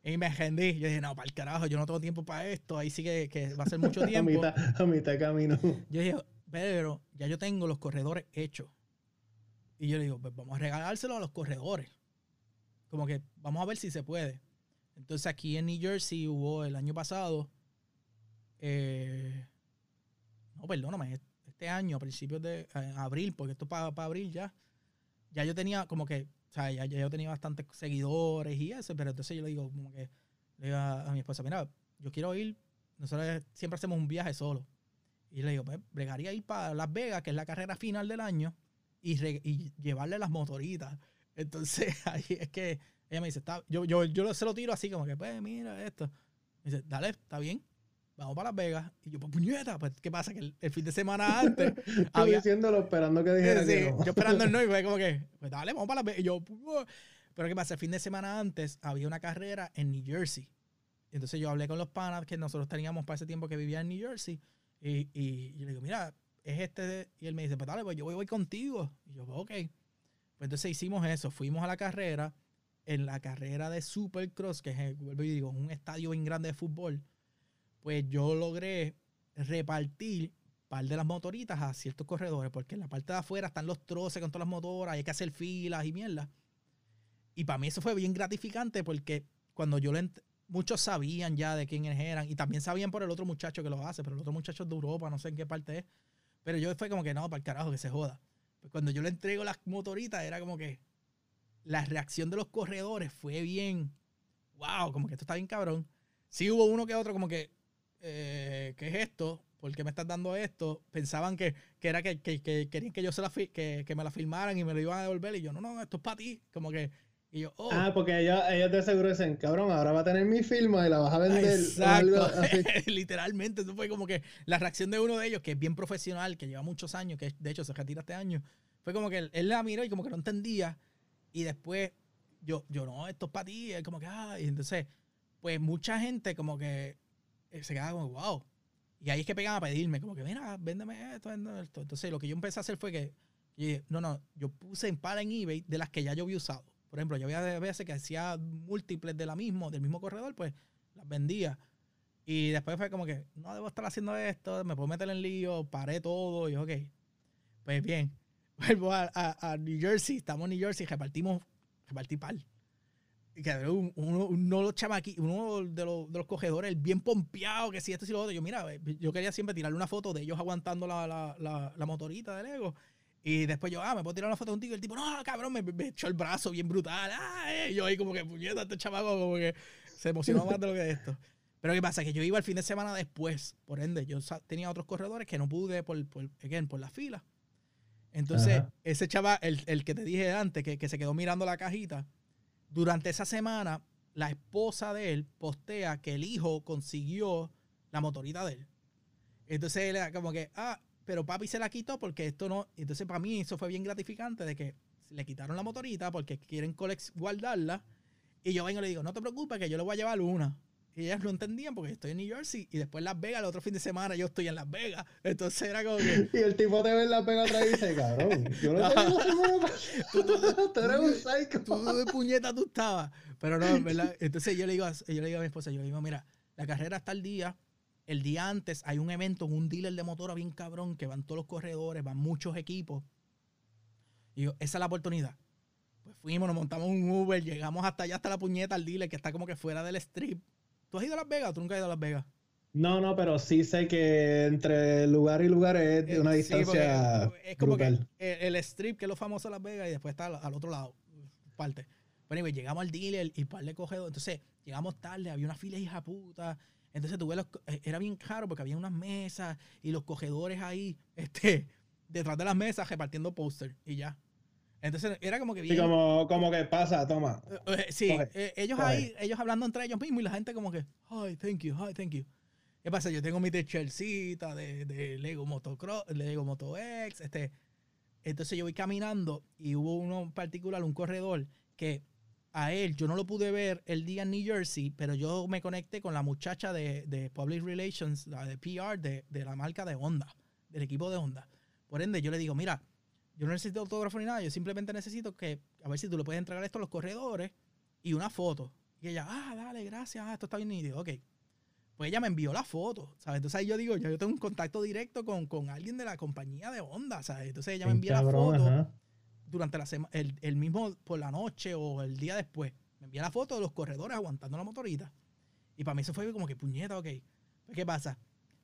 Y me rendí. Yo dije, no, para el carajo, yo no tengo tiempo para esto. Ahí sí que, que va a ser mucho tiempo. a, mitad, a mitad camino. Yo dije, pero ya yo tengo los corredores hechos. Y yo le digo, pues vamos a regalárselo a los corredores. Como que vamos a ver si se puede. Entonces aquí en New Jersey hubo el año pasado, eh, no, perdóname, este año, a principios de abril, porque esto es para, abril ya, ya yo tenía como que, o sea, ya, yo tenía bastantes seguidores y eso, pero entonces yo le digo, como que, a, mi esposa, mira, yo quiero ir, nosotros siempre hacemos un viaje solo. Y le digo, pues, bregaría ir para Las Vegas, que es la carrera final del año, y, y llevarle las motoritas. Entonces, ahí es que ella me dice, está, yo, yo, yo se lo tiro así como que, pues mira esto. Me dice, dale, está bien, vamos para Las Vegas. Y yo, pues puñeta, pues ¿qué pasa? Que el, fin de semana antes. había, diciéndolo, esperando que dijera sí, Yo esperando el no, y fue como que, pues dale, vamos para Las Vegas. Y yo, pero ¿qué pasa? El fin de semana antes había una carrera en New Jersey. Entonces yo hablé con los panas que nosotros teníamos para ese tiempo que vivía en New Jersey. Y, y yo le digo, mira, es este. Y él me dice, pues dale, pues yo voy, voy contigo. Y yo, pues ok. Pues entonces hicimos eso. Fuimos a la carrera en la carrera de Supercross, que es, digo, un estadio bien grande de fútbol, pues yo logré repartir par de las motoritas a ciertos corredores, porque en la parte de afuera están los troces con todas las motoras, hay que hacer filas y mierda. Y para mí eso fue bien gratificante porque cuando yo le muchos sabían ya de quiénes eran y también sabían por el otro muchacho que lo hace, pero el otro muchacho es de Europa, no sé en qué parte es. Pero yo fue como que no, para el carajo, que se joda. Pues cuando yo le entrego las motoritas era como que, la reacción de los corredores fue bien, wow, como que esto está bien cabrón. Sí hubo uno que otro como que, eh, ¿qué es esto? ¿Por qué me estás dando esto? Pensaban que, era que, querían que yo se la que, me la filmaran y me lo iban a devolver. Y yo, no, no, esto es para ti. Como que, y yo, oh. Ah, porque ellos, ellos de seguro dicen, cabrón, ahora va a tener mi firma y la vas a vender. Exacto. Literalmente, eso fue como que la reacción de uno de ellos, que es bien profesional, que lleva muchos años, que de hecho se retira este año, fue como que él, él la miró y como que no entendía. Y después yo, yo no, esto es para ti. Es como que, ah, y entonces, pues mucha gente como que eh, se quedaba como, wow. Y ahí es que pegan a pedirme, como que, mira, véndeme esto, véndeme esto. Entonces, lo que yo empecé a hacer fue que, no, no, yo puse en para en eBay de las que ya yo había usado. Por ejemplo, yo había veces que hacía múltiples de la misma, del mismo corredor, pues las vendía. Y después fue como que, no debo estar haciendo esto, me puedo meter en lío, paré todo, y ok. Pues bien, vuelvo a, a, New Jersey, estamos en New Jersey, repartimos, repartí pal. Y que uno, uno, los uno de los, de los cogedores, el bien pompeado, que si esto y lo otro. Yo, mira, yo quería siempre tirarle una foto de ellos aguantando la, la, la, motorita del ego. Y después yo, ah, me puedo tirar una foto contigo. Y el tipo, no, cabrón, me, echó el brazo bien brutal. Ah, eh. yo ahí como que, puñeta, este chamaco como que se emocionó más de lo que es esto. Pero ¿qué pasa? Que yo iba el fin de semana después. Por ende, yo tenía otros corredores que no pude por, por, again, por la fila. Entonces, ese chaval, el, que te dije antes, que, se quedó mirando la cajita, durante esa semana, la esposa de él postea que el hijo consiguió la motorita de él. Entonces él era como que, ah, pero papi se la quitó porque esto no. Entonces, para mí, eso fue bien gratificante de que le quitaron la motorita porque quieren guardarla. Y yo vengo y le digo, no te preocupes, que yo le voy a llevar una. Y ellas no entendían porque estoy en New Jersey y después Las Vegas, el otro fin de semana yo estoy en Las Vegas. Entonces era como que. Y el tipo te ve en Las Vegas otra vez y dice, cabrón, yo no tengo tú, tú, eres un psycho. Tú de puñeta tú estabas. Pero no, ¿verdad? Entonces yo le digo, yo le digo a mi esposa, yo le digo, mira, la carrera está el día. El día antes hay un evento en un dealer de motora bien cabrón que van todos los corredores, van muchos equipos. Y yo, esa es la oportunidad. Pues fuimos, nos montamos un Uber, llegamos hasta allá, hasta la puñeta al dealer que está como que fuera del strip ¿Tú has ido a Las Vegas o tú nunca has ido a Las Vegas? No, no, pero sí sé que entre lugar y lugar es de una distancia. es como que el, strip, que es lo famoso de Las Vegas, y después está al, otro lado, parte. Pero anyway, llegamos al dealer y par de cogedores. Entonces, llegamos tarde, había una fila hija puta. Entonces tuve los, eh, era bien caro porque había unas mesas y los cogedores ahí, este, detrás de las mesas repartiendo póster y ya. Entonces era como que bien. Sí, como, como que pasa, toma. Eh, eh, sí, eh, ellos ahí, ellos hablando entre ellos mismos y la gente como que, ay, thank you, ay, thank you. ¿Qué pasa? Yo tengo mi de de, de Lego Motocross, Lego Moto X, este. Entonces yo voy caminando y hubo uno en particular, un corredor, que a él, yo no lo pude ver el día en New Jersey, pero yo me conecté con la muchacha de, de Public Relations, la de PR de, de, la marca de Honda, del equipo de Honda. Por ende, yo le digo, mira, yo no necesito autógrafo ni nada, yo simplemente necesito que, a ver si tú le puedes entregar esto a los corredores y una foto. Y ella, ah, dale, gracias, ah, esto está bien nítido, ok. Pues ella me envió la foto, ¿sabes? Entonces ahí yo digo, ya yo tengo un contacto directo con, con alguien de la compañía de Honda, ¿sabes? Entonces ella me envía la foto durante la semana, el, el, mismo por la noche o el día después. Me envía la foto de los corredores aguantando la motorita. Y para mí eso fue como que puñeta, ok. Pues, ¿Qué pasa?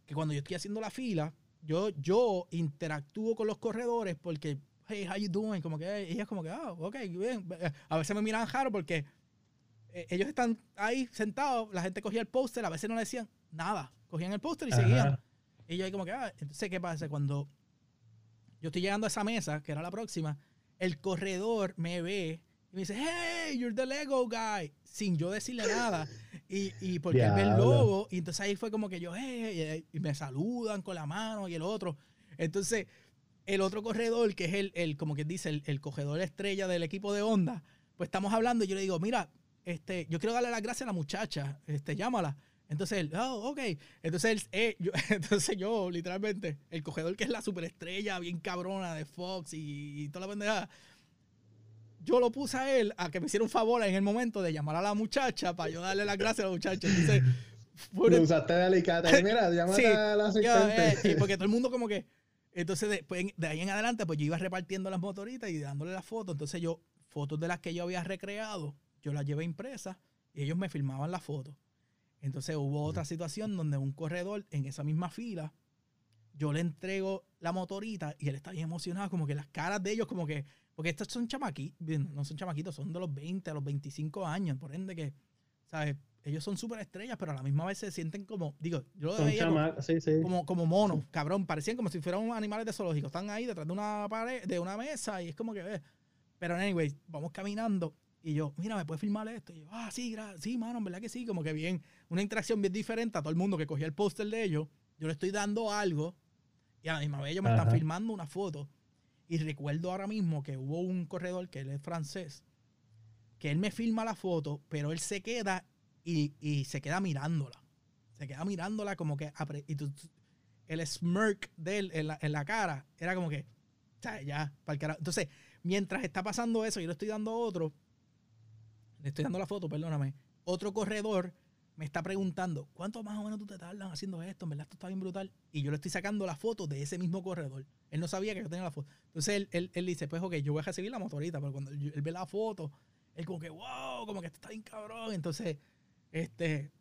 Que cuando yo estoy haciendo la fila, yo, yo interactúo con los corredores porque, hey, how you doing? Como que ella es como que, ah, ok, bien. A veces me miran jaro porque eh, ellos están ahí sentados, la gente cogía el póster, a veces no le decían nada. Cogían el póster y seguían. Y yo ahí como que, ah, entonces, ¿qué pasa? Cuando yo estoy llegando a esa mesa, que era la próxima, el corredor me ve y me dice, hey, you're the Lego guy, sin yo decirle nada. Y, y porque él ve el logo, y entonces ahí fue como que yo, hey, y me saludan con la mano y el otro. Entonces, el otro corredor, que es el, el como que dice, el, el, cogedor estrella del equipo de Honda, pues estamos hablando y yo le digo, mira, este, yo quiero darle las gracias a la muchacha, este, llámala. Entonces él, oh, ok. Entonces, él, eh, yo, entonces yo, literalmente, el cogedor que es la superestrella, bien cabrona de Fox y, toda la pendejada, yo lo puse a él a que me hiciera un favor en el momento de llamar a la muchacha para yo darle las gracias a la muchacha. Entonces, lo usaste delicada. Mira, llámate a la asistente. Eh, porque todo el mundo como que... Entonces, después, de ahí en adelante, pues yo iba repartiendo las motoritas y dándole las fotos. Entonces yo, fotos de las que yo había recreado, yo las llevé impresas y ellos me filmaban las fotos. Entonces hubo otra situación donde un corredor en esa misma fila, yo le entrego la motorita y él está bien emocionado, como que las caras de ellos, como que, porque estos son chamaquitos, no son chamaquitos, son de los 20 a los 25 años, por ende que, ¿sabes? Ellos son súper estrellas, pero a la misma vez se sienten como, digo, yo lo veía como, sí, sí. como, como, monos, cabrón, parecían como si fueran animales de zoológico, están ahí detrás de una pared, de una mesa y es como que, eh. pero anyway, vamos caminando y yo, mira, ¿me puedes filmar esto? Y yo, ah, sí, sí, mano, en verdad que sí. Como que bien, una interacción bien diferente a todo el mundo que cogía el póster de ellos. Yo le estoy dando algo y a la misma vez ellos me están filmando una foto. Y recuerdo ahora mismo que hubo un corredor que él es francés, que él me filma la foto, pero él se queda y, y se queda mirándola. Se queda mirándola como que... Y el smirk de él en la, en la cara era como que... Ya, para el. Entonces, mientras está pasando eso, yo le estoy dando otro le estoy dando la foto, perdóname, otro corredor me está preguntando, ¿cuánto más o menos tú te tardas haciendo esto? En verdad, esto está bien brutal. Y yo le estoy sacando la foto de ese mismo corredor. Él no sabía que yo tenía la foto. Entonces él, él, dice, pues ok, yo voy a recibir la motorita, pero cuando él, ve la foto, él como que, wow, como que esto está bien cabrón. Entonces, este,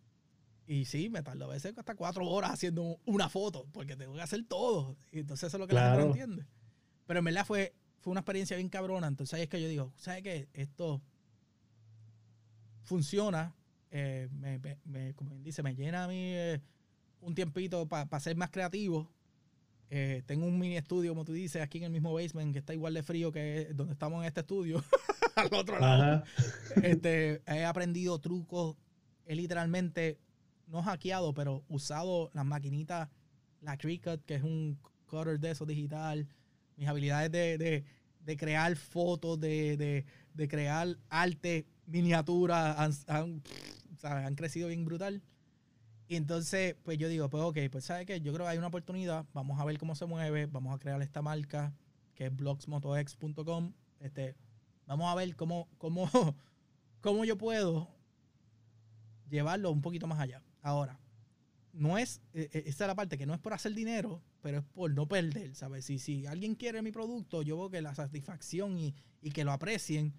y sí, me tardo a veces hasta cuatro horas haciendo una foto, porque tengo que hacer todo. Y entonces eso es lo que la gente no entiende. Pero en verdad fue, fue una experiencia bien cabrona. Entonces ahí es que yo digo, ¿sabes qué? Esto funciona, eh, me, como dice, me llena a mí eh, un tiempito para ser más creativo. Eh, tengo un mini estudio, como tú dices, aquí en el mismo basement, que está igual de frío que donde estamos en este estudio, al otro lado. Este, he aprendido trucos, he literalmente, no hackeado, pero usado las maquinitas, la Cricut, que es un cutter de eso digital, mis habilidades de, de, crear fotos, de, de crear arte miniaturas han, han, crecido bien brutal. Y entonces, pues yo digo, pues ok, pues ¿sabes qué? Yo creo que hay una oportunidad, vamos a ver cómo se mueve, vamos a crear esta marca que es blogsmotox.com. Este, vamos a ver cómo, cómo, cómo yo puedo llevarlo un poquito más allá. Ahora, no es, e, e, esta es la parte que no es por hacer dinero, pero es por no perder, ¿sabes? Si, si alguien quiere mi producto, yo veo que la satisfacción y, y que lo aprecien,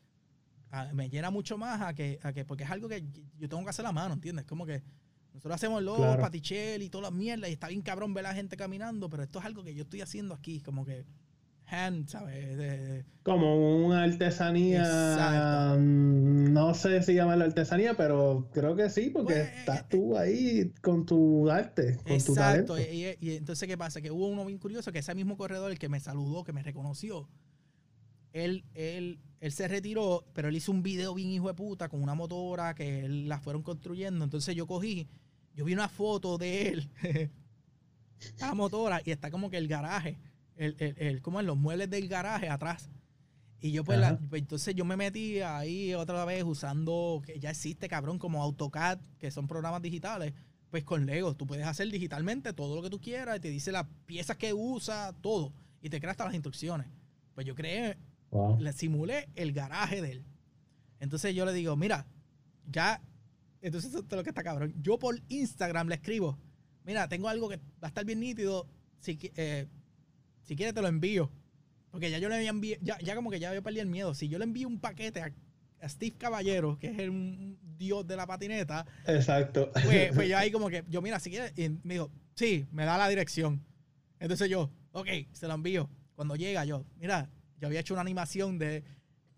me llena mucho más a que, a que, porque es algo que yo tengo que hacer la mano, ¿entiendes? Como que nosotros hacemos los claro. y todas las mierdas y está bien cabrón ver a la gente caminando, pero esto es algo que yo estoy haciendo aquí, como que hand, ¿sabes? como una artesanía, mm, no sé si llamarlo artesanía, pero creo que sí, porque pues, estás tú ahí con tu arte, con tu talento. Y, y, entonces, ¿qué pasa? Que hubo uno bien curioso, que ese mismo corredor, el que me saludó, que me reconoció, él, él él se retiró, pero él hizo un video bien hijo de puta con una motora que él la fueron construyendo. Entonces yo cogí, yo vi una foto de él, la motora, y está como que el garaje, el, el, el, como en los muebles del garaje atrás. Y yo pues, pues, entonces yo me metí ahí otra vez usando, que ya existe cabrón, como AutoCAD, que son programas digitales, pues con Lego. Tú puedes hacer digitalmente todo lo que tú quieras y te dice las piezas que usa, todo. Y te crea hasta las instrucciones. Pues yo creé, le simulé el garaje de él. Entonces yo le digo, mira, ya, entonces esto es lo que está cabrón. Yo por Instagram le escribo, mira, tengo algo que va a estar bien nítido, si, eh, si quieres te lo envío. Porque ya yo le había enviado, ya, como que ya yo perdí el miedo. Si yo le envío un paquete a, Steve Caballero, que es el dios de la patineta. Exacto. Pues, pues, yo ahí como que, yo mira, si quieres, y me dijo, sí, me da la dirección. Entonces yo, ok, se lo envío. Cuando llega yo, mira, yo había hecho una animación de,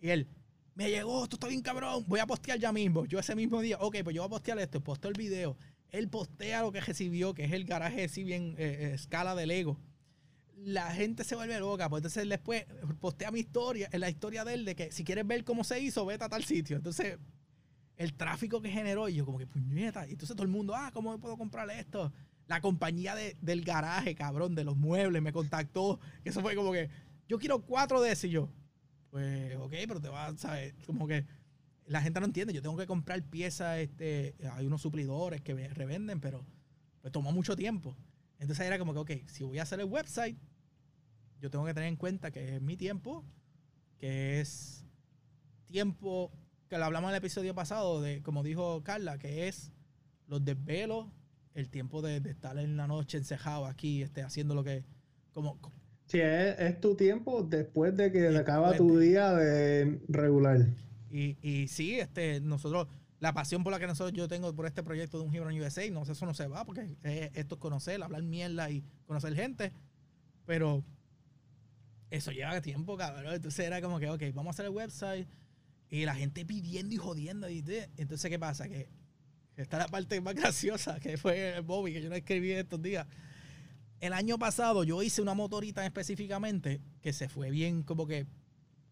y él, me llegó, esto está bien cabrón, voy a postear ya mismo. Yo ese mismo día, ok, pues yo voy a postear esto, posteo el video. Él postea lo que recibió, que es el garaje así bien eh, eh, escala de Lego la gente se vuelve loca. Pues entonces después postea mi historia, la historia de él, de que si quieres ver cómo se hizo, vete a tal sitio. Entonces, el tráfico que generó, y yo como que puñeta. Y entonces todo el mundo, ah, ¿cómo puedo comprar esto? La compañía del garaje, cabrón, de los muebles, me contactó. Eso fue como que, yo quiero cuatro de esos. Y yo, pues, ok, pero te vas, ¿sabes? Como que la gente no entiende. Yo tengo que comprar piezas, este, hay unos suplidores que revenden, pero pues tomó mucho tiempo. Entonces era como que, ok, si voy a hacer el website, yo tengo que tener en cuenta que es mi tiempo, que es tiempo que lo hablamos en el episodio pasado, de como dijo Carla, que es los desvelos, el tiempo de, estar en la noche encejado aquí, este, haciendo lo que. Como, sí, es, tu tiempo después de que acaba tu día de regular. Y, y sí, este, nosotros, la pasión por la que nosotros yo tengo por este proyecto de un Hero en USA, no, eso no se va, porque esto es conocer, hablar mierda y conocer gente. Pero eso lleva tiempo, cabrón. Entonces era como que, ok, vamos a hacer el website. Y la gente pidiendo y jodiendo. Y entonces, ¿qué pasa? Que está la parte más graciosa, que fue el Bobby, que yo no escribí estos días. El año pasado yo hice una motorita específicamente que se fue bien, como que,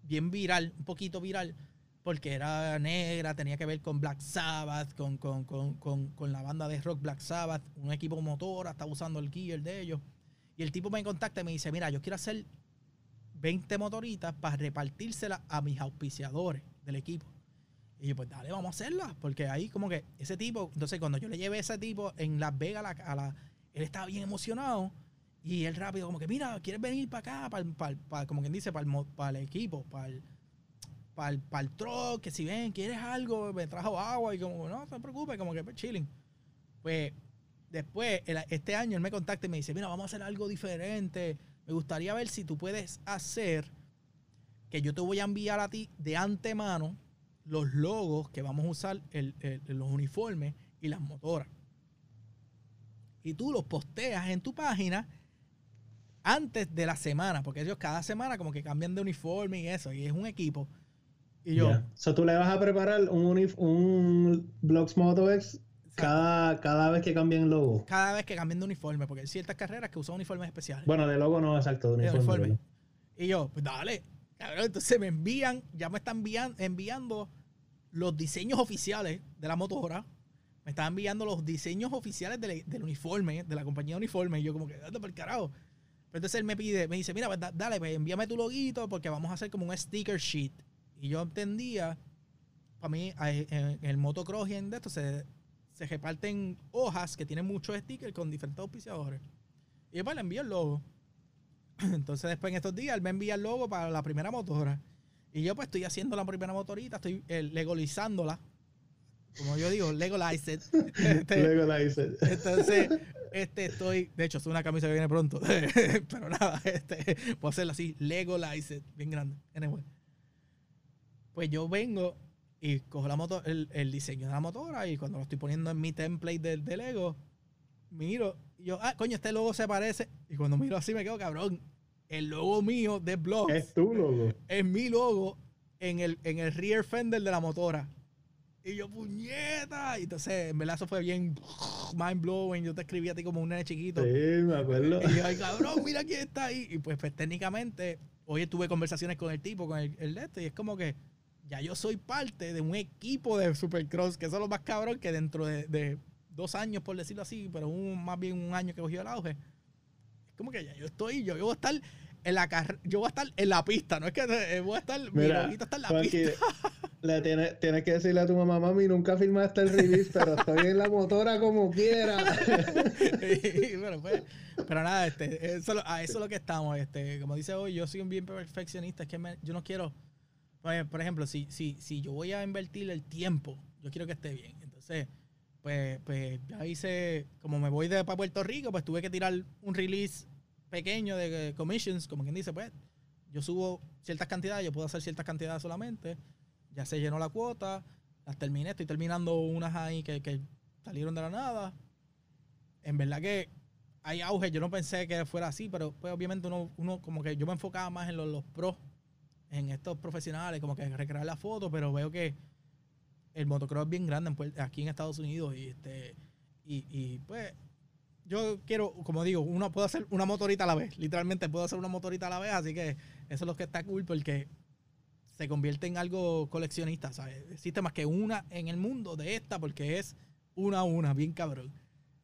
bien viral, un poquito viral, porque era negra, tenía que ver con Black Sabbath, con, con, con, con la banda de rock Black Sabbath, un equipo motor, estaba usando el gear de ellos. Y el tipo me contacta y me dice, mira, yo quiero hacer 20 motoritas para repartírselas a mis auspiciadores del equipo. Y yo, pues dale, vamos a hacerlas. Porque ahí como que ese tipo, entonces cuando yo le llevé a ese tipo en Las Vegas a la, él estaba bien emocionado. Y él rápido como que, mira, ¿quieres venir para acá? Para, como quien dice, para el, para el equipo, para el, para el, para el truck, que si ven, ¿quieres algo? Me trajo agua y como, no, no te preocupes, como que pues, chilling. Pues después, este año él me contacta y me dice, mira, vamos a hacer algo diferente me gustaría ver si tú puedes hacer que yo te voy a enviar a ti de antemano los logos que vamos a usar en los uniformes y las motoras. Y tú los posteas en tu página antes de la semana, porque ellos cada semana como que cambian de uniforme y eso, y es un equipo. Y yo... o So tú le vas a preparar un, un Blogs X cada, cada vez que cambien logo. Cada vez que cambien de uniforme, porque hay ciertas carreras que usan uniformes especiales. Bueno, de logo no, exacto, de uniforme. Y yo, pues dale. entonces me envían, ya me están enviando los diseños oficiales de la motora. Me están enviando los diseños oficiales del, uniforme, de la compañía de uniforme. Y yo como que, date por carajo. Pero entonces él me pide, me dice, mira, pues, dale, pues envíame tu loguito porque vamos a hacer como un sticker sheet. Y yo entendía, para mí, en el motocross y en esto se se reparten hojas que tienen muchos stickers con diferentes auspiciadores. Y después le envío el logo. Entonces después en estos días él me envía el logo para la primera motora. Y yo pues estoy haciendo la primera motorita, estoy eh, legolizándola. Como yo digo, legalized. Este, legalized. Entonces, este estoy, de hecho es una camisa que viene pronto. Pero nada, este, puedo hacerlo así, legalized, bien grande. Anyway. Pues yo vengo y cojo la moto, el, el, diseño de la motora y cuando lo estoy poniendo en mi template del, del Lego, miro y yo, ah, coño, este logo se parece. Y cuando miro así me quedo cabrón. El logo mío de blog. Es tu logo. Es mi logo en el, en el rear fender de la motora. Y yo, puñeta. Y entonces, en verdad, eso fue bien mind blowing. Yo te escribí a ti como un nene chiquito. Sí, me acuerdo. Y yo, ay, cabrón, mira quién está ahí. Y pues, pues técnicamente, hoy tuve conversaciones con el tipo, con el, el de este, y es como que ya yo soy parte de un equipo de Supercross, que eso es lo más cabrón que dentro de, dos años, por decirlo así, pero un, más bien un año que cogió el auge. Es como que ya yo estoy, yo voy a estar en la yo voy a estar en la pista, no es que eh, voy a estar, mi loguito está en la pista. Le tienes, tienes, que decirle a tu mamá, mami, nunca filmaste el release, pero estoy en la motora como quiera. pero, nada, este, eso, a eso es lo que estamos. Este, como dice hoy, yo soy un bien perfeccionista, es que yo no quiero, por ejemplo, si, si, si yo voy a invertir el tiempo, yo quiero que esté bien. Entonces, pues, pues ya hice, como me voy de para Puerto Rico, pues tuve que tirar un release pequeño de commissions, como quien dice, pues yo subo ciertas cantidades, yo puedo hacer ciertas cantidades solamente ya se llenó la cuota, las terminé, estoy terminando unas ahí que, salieron de la nada. En verdad que hay auge, yo no pensé que fuera así, pero pues obviamente uno, uno como que yo me enfocaba más en los, pros, en estos profesionales, como que recrear la foto, pero veo que el motocross es bien grande aquí en Estados Unidos y este y, y pues yo quiero, como digo, uno puede hacer una motorita a la vez, literalmente puedo hacer una motorita a la vez, así que eso es lo que está cool porque se convierte en algo coleccionista. ¿sabes? Existe más que una en el mundo de esta porque es una a una, bien cabrón.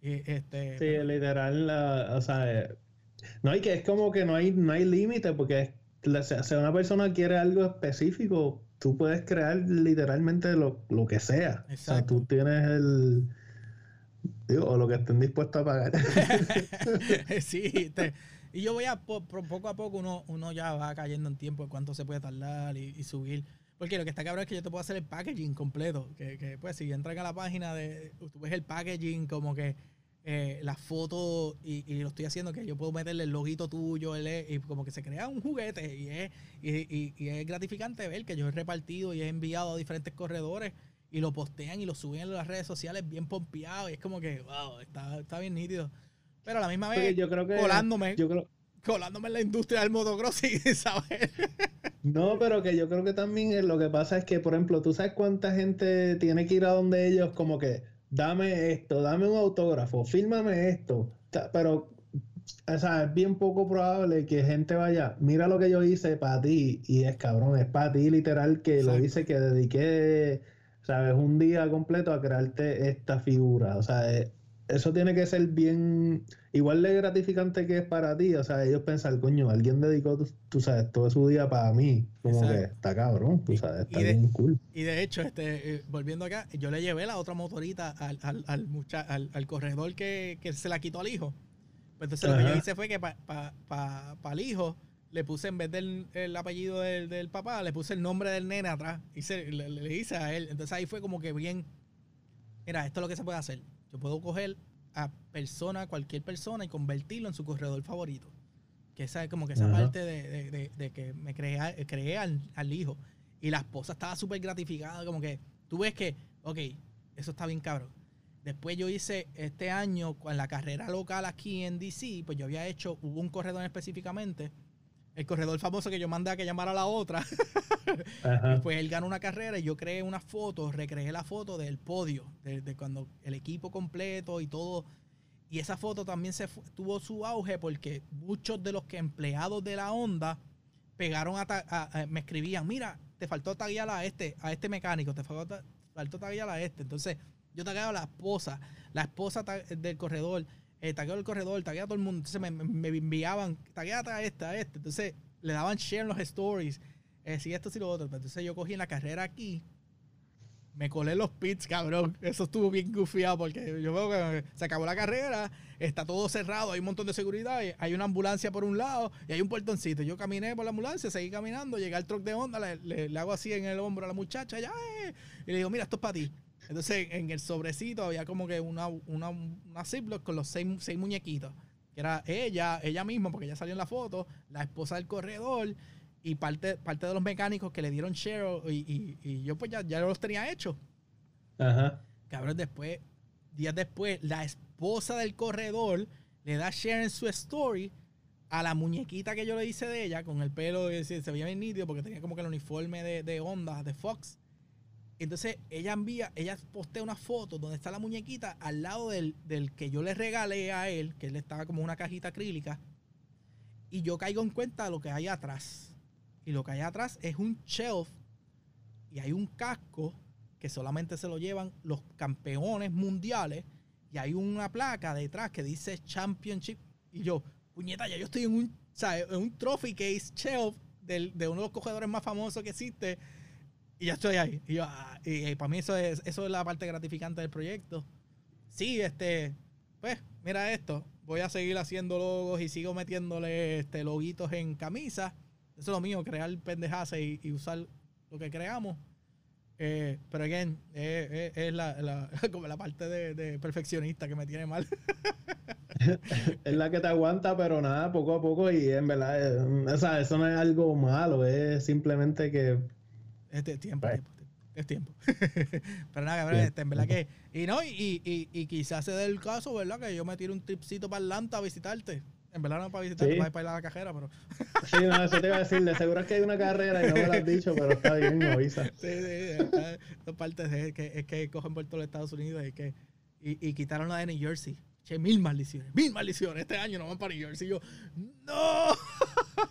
este, sí, literal, o sea, eh, no hay que, es como que no hay, no hay límite porque si una persona quiere algo específico, tú puedes crear literalmente lo, que sea. O sea, tú tienes el... Digo, o lo que estén dispuestos a pagar. sí, te, y yo voy a, poco a poco, uno, uno ya va cayendo en tiempo de cuánto se puede tardar y, subir. Porque lo que está cabrón es que yo te puedo hacer el packaging completo. Que, que pues si entran a la página de, tú ves el packaging como que eh, las fotos y, lo estoy haciendo que yo puedo meterle el loguito tuyo y como que se crea un juguete y es, y, y, es gratificante ver que yo he repartido y he enviado a diferentes corredores y lo postean y lo suben en las redes sociales bien pompeado y es como que, wow, está, está bien nítido. Pero a la misma vez, yo creo que, colándome, colándome en la industria del motocross, ¿sabes? no, pero que yo creo que también lo que pasa es que, por ejemplo, tú sabes cuánta gente tiene que ir a donde ellos, como que, dame esto, dame un autógrafo, fírmame esto. Pero, o sea, es bien poco probable que gente vaya, mira lo que yo hice para ti, y es cabrón, es para ti literal que lo hice, que dediqué, ¿sabes? Un día completo a crearte esta figura. O sea, es, eso tiene que ser bien, igual de gratificante que es para ti. O sea, ellos pensan, coño, alguien dedicó, tú, sabes, todo su día para mí. Como que está cabrón, tú sabes, está bien cool. Y de hecho, este, eh, volviendo acá, yo le llevé la otra motorita al, al, al, al, corredor que, que, se la quitó al hijo. Pues entonces lo que yo hice fue que para pa, pa, el hijo le puse, en vez del el apellido del, del, papá, le puse el nombre del nene atrás. Y le, le hice a él. Entonces ahí fue como que bien, mira, esto es lo que se puede hacer yo puedo coger a persona, cualquier persona y convertirlo en su corredor favorito. Que esa es como que esa parte de, que me creé, creé al, hijo. Y la esposa estaba súper gratificada, como que tú ves que, ok, eso está bien cabrón. Después yo hice este año, con la carrera local aquí en DC, pues yo había hecho, hubo un corredor específicamente el corredor famoso que yo mandé a que llamara a la otra. y pues él ganó una carrera y yo creé una foto, recreé la foto del podio, de, cuando el equipo completo y todo. Y esa foto también se tuvo su auge porque muchos de los que empleados de la onda pegaron a, me escribían, mira, te faltó taguear a este, a este mecánico, te faltó, faltó taguear a este. Entonces, yo tagueaba a la esposa, la esposa del corredor, eh, tagueo el corredor, taguea a todo el mundo. Entonces me, me, enviaban, taguea a esta, a este. Entonces le daban share en los stories. Eh, si esto, si lo otro. Entonces yo cogí en la carrera aquí. Me colé los pits, cabrón. Eso estuvo bien gufiado porque yo veo que se acabó la carrera, está todo cerrado, hay un montón de seguridad, hay una ambulancia por un lado y hay un portoncito. Yo caminé por la ambulancia, seguí caminando, llegué al truck de onda, le, le, hago así en el hombro a la muchacha, ya, eh, y le digo, mira, esto es para ti. Entonces, en el sobrecito había como que una, una, una Ziploc con los seis, seis muñequitos. Que era ella, ella misma, porque ella salió en la foto, la esposa del corredor y parte, parte de los mecánicos que le dieron share y, y, yo pues ya, ya los tenía hechos. Ajá. Cabrón, después, días después, la esposa del corredor le da share en su story a la muñequita que yo le hice de ella, con el pelo, se, se veía bien nítido porque tenía como que el uniforme de, de Honda, de Fox. Entonces ella envía, ella postea una foto donde está la muñequita al lado del, que yo le regalé a él, que él estaba como una cajita acrílica. Y yo caigo en cuenta de lo que hay atrás. Y lo que hay atrás es un shelf y hay un casco que solamente se lo llevan los campeones mundiales. Y hay una placa detrás que dice Championship. Y yo, puñeta, ya yo estoy en un sea, es un trophy case shelf del, de uno de los cogedores más famosos que existe. Y ya estoy ahí. Y, yo, ah, y, y para mí eso es, eso es la parte gratificante del proyecto. Sí, este, pues, mira esto. Voy a seguir haciendo logos y sigo metiéndole este, loguitos en camisas. Eso es lo mío, crear pendejadas y, y usar lo que creamos. Eh, pero again, eh, eh, es la, la- como la parte de, de perfeccionista que me tiene mal. Es la que te aguanta, pero nada, poco a poco y en verdad, eh, o sea, eso no es algo malo, es simplemente que Este tiempo, Right. tiempo, es tiempo. Pero nada, cabrón, este, en verdad que. Y no, y, y, y quizás se dé el caso, ¿verdad? Que yo me tire un tripcito para Atlanta a visitarte. En verdad no para visitarte, Sí. para ir para ir a la cajera, pero. Sí, no, eso te iba a decir, de seguro es que hay una carrera y no me lo has dicho, pero está bien, me avisa. Sí, sí, dos partes es que, es que cogen por todo los Estados Unidos y que. Y, y quitaron la de New Jersey. Che, mil maldiciones, mil maldiciones. Este año no van para New Jersey. Y yo, ¡No!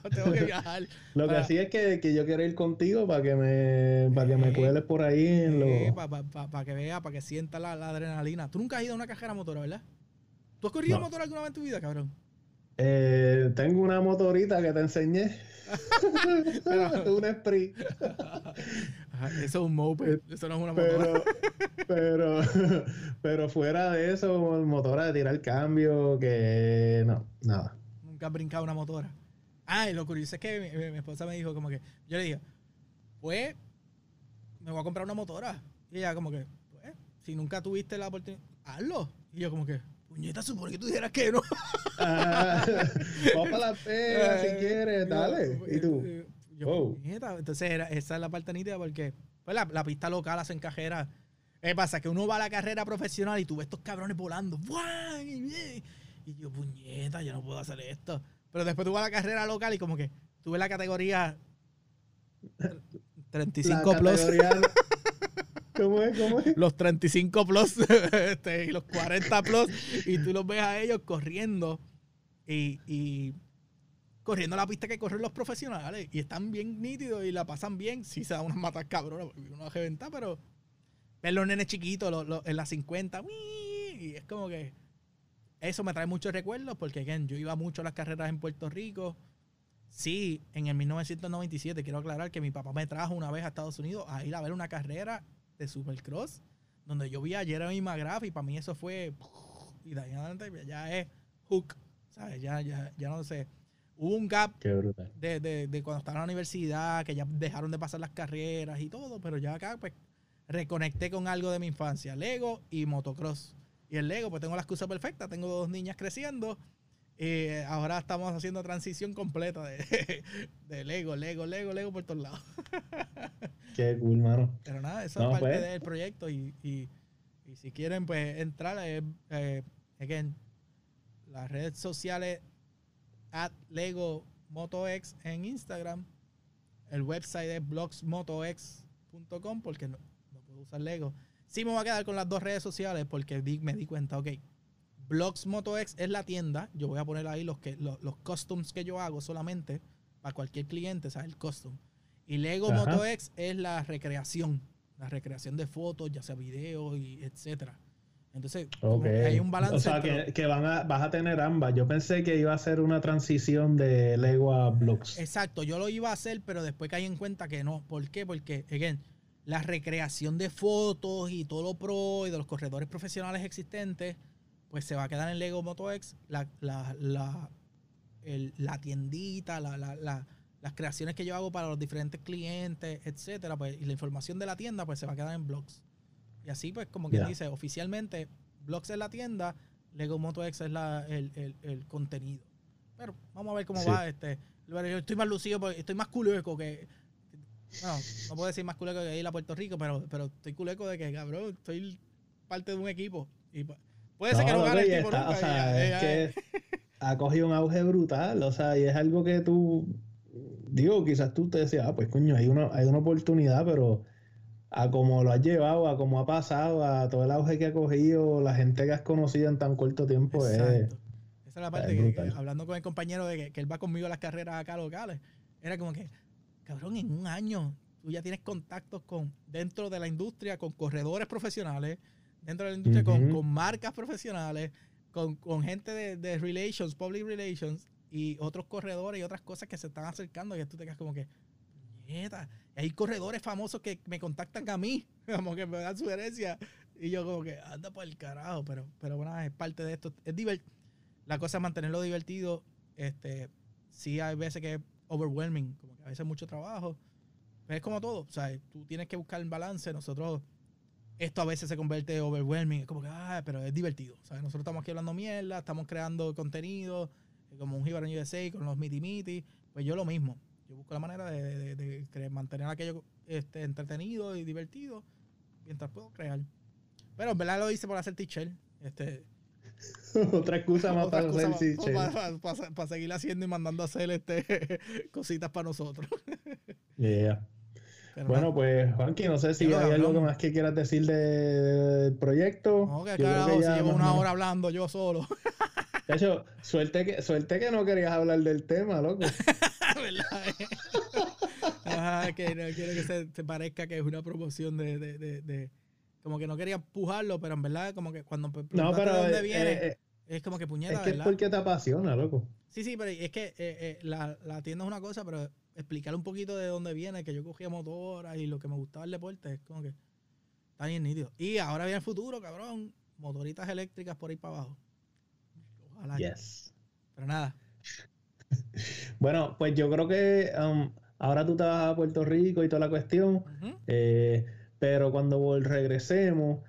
Tengo que viajar. Lo que sí es que, que yo quiero ir contigo para que me, para que me cueles por ahí en lo... para que vea, para que sienta la, la adrenalina. Tú nunca has ido a una cajera motora, ¿verdad? ¿Tú has corrido No. motor alguna vez en tu vida, cabrón? Eh, tengo una motorita que te enseñé. Pero- un sprint. Ajá, eso es un moped, eso no es una motora. Pero, pero, pero fuera de eso, motora de tirar cambio, que no, nada. Nunca has brincado una motora. Ah, y lo curioso es que mi, esposa me dijo como que, yo le dije, pues, me voy a comprar una motora. Y ella como que, pues, si nunca tuviste la oportunidad, hazlo. Y yo como que, puñeta, supone que tú dijeras que no. Ah, vamos para la pega si Eh, quieres, dale. ¿Y tú? Yo, Wow. puñeta. Entonces, era, esa es la parte nítida porque pues, la, la pista local hacen cajera. ¿Qué pasa? Que uno va a la carrera profesional y tú ves estos cabrones volando. ¡Buah! Y, y yo, puñeta, yo no puedo hacer esto. Pero después tú vas a la carrera local y como que tú ves la categoría tre- 35 La plus. categoría- ¿Cómo es? ¿Cómo es? Los 35 plus este, y los 40 plus. Y tú los ves a ellos corriendo y, y corriendo la pista que corren los profesionales. Y están bien nítidos y la pasan bien. Sí se dan unas matas cabronas porque uno va a reventar, pero ver los nenes chiquitos los- en las 50. ¡uii! Y es como que eso me trae muchos recuerdos porque again, yo iba mucho a las carreras en Puerto Rico. Sí, en el 1997, quiero aclarar que mi papá me trajo una vez a Estados Unidos a ir a ver una carrera de Supercross, donde yo vi a Jeremy McGrath y para mí eso fue. Y de ahí adelante ya es hook, ¿sabes? Ya, ya, ya no sé. Hubo un gap Qué brutal. de, de, de cuando estaba en la universidad, que ya dejaron de pasar las carreras y todo, pero ya acá pues reconecté con algo de mi infancia, Lego y motocross. Y el Lego, pues tengo la excusa perfecta, tengo dos niñas creciendo. eh, ahora estamos haciendo transición completa de, de Lego, Lego, Lego, Lego por todos lados. Qué cool, mano. Pero nada, eso No, es parte pues. del proyecto y, y- y si quieren pues entrar, eh, eh, again, las redes sociales at Lego MotoX en Instagram, el website es blogsmotox.com porque no, no puedo usar Lego. Sí me voy a quedar con las dos redes sociales porque me di cuenta, ok, Blogs MotoX es la tienda, yo voy a poner ahí los, que, los, los customs que yo hago solamente para cualquier cliente, ¿sabes? El custom. Y Lego Ajá. MotoX es la recreación, la recreación de fotos, ya sea videos y etcétera. Entonces, como Ok. que hay un balance. O sea, que, que van a, vas a tener ambas. Yo pensé que iba a ser una transición de Lego a Blocks. Exacto, yo lo iba a hacer, pero después caí en cuenta que no. ¿Por qué? Porque, again, la recreación de fotos y todo lo pro y de los corredores profesionales existentes, pues se va a quedar en Lego MotoX. La, la, la, el- la tiendita, la, la- la- las creaciones que yo hago para los diferentes clientes, etcétera, pues, y la información de la tienda, pues se va a quedar en blogs. Y así, pues, como quien dice, oficialmente, blogs es la tienda, Lego MotoX es la, el, el- el contenido. Pero vamos a ver cómo Sí. va. Este, yo estoy más lucido, porque estoy más culeco que. Bueno, no puedo decir más culeco que ir a Puerto Rico, pero, pero estoy culeco de que, cabrón, estoy parte de un equipo. Y pu- puede ser que no gane el tipo está- nunca. o sea, es que ha cogido un auge brutal. O sea, y es algo que tú. Digo, quizás tú te decías, ah, pues coño, hay una, hay una oportunidad, pero a cómo lo has llevado, a cómo ha pasado, a todo el auge que ha cogido, la gente que has conocido en tan corto tiempo, es. Esa es la parte es que, hablando con el compañero de que, que él va conmigo a las carreras acá locales, era como que, cabrón, en un año tú ya tienes contactos con dentro de la industria, con corredores profesionales, dentro de la industria con, con marcas profesionales, con, con gente de, de relations, public relations, y otros corredores y otras cosas que se están acercando y tú te quedas como que, nieta. Hay corredores famosos que me contactan a mí, como que me dan sugerencias y yo como que anda por el carajo, pero, pero bueno, es parte de esto. Es la cosa es mantenerlo divertido. Este, sí hay veces que es overwhelming, como que a veces mucho trabajo. Pero es como todo, o sea, tú tienes que buscar el balance. Nosotros, esto a veces se convierte en overwhelming, es como que, ah, pero es divertido. O sea, nosotros estamos aquí hablando mierda, estamos creando contenido, eh, como un Jibarón USA con los miti miti. Pues yo lo mismo. Yo busco la manera de, mantener aquello este, entretenido y divertido mientras puedo crear. Pero en verdad lo hice por hacer teacher. Este, Otra excusa más para hacer para, seguir haciendo y mandando a hacer este, cositas para nosotros. bueno, pues, Juanqui, no sé si hay algo más que quieras decir del proyecto. No, que claro, si llevo una hora hablando yo solo. De hecho, suerte que, suerte que no querías hablar del tema, loco. ¿Verdad? que no quiero que se, parezca que es una promoción de, de, de como que no quería empujarlo, pero en verdad, como que cuando no, pero, de dónde eh, viene, eh, es como que puñeta, Es que es porque te apasiona, loco. Sí, sí, pero es que eh, la, la, tienda es una cosa, pero explicar un poquito de dónde viene, que yo cogía motoras y lo que me gustaba el deporte, es como que está bien nítido. Y ahora viene el futuro, cabrón. Motoritas eléctricas por ahí para abajo. Ojalá. Yes. Pero nada. bueno, pues yo creo que um, ahora tú te vas a Puerto Rico y toda la cuestión. eh, pero cuando regresemos,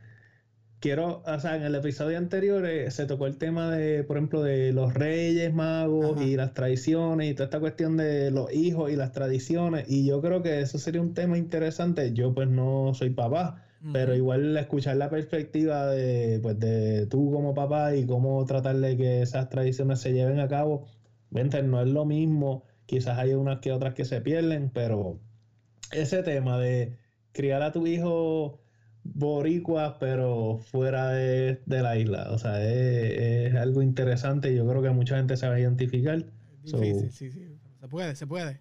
quiero, o sea, en el episodio anterior eh, se tocó el tema de, por ejemplo, de los reyes magos y las tradiciones y toda esta cuestión de los hijos y las tradiciones. Y yo creo que eso sería un tema interesante. Yo pues no soy papá, pero igual escuchar la perspectiva de, pues, de tú como papá y cómo tratar de que esas tradiciones se lleven a cabo. Vente, no es lo mismo. Quizás hay unas que otras que se pierden, pero ese tema de criar a tu hijo boricua, pero fuera de, la isla. O sea, es, algo interesante y yo creo que mucha gente se va a identificar. sí, sí, sí. Se puede, se puede.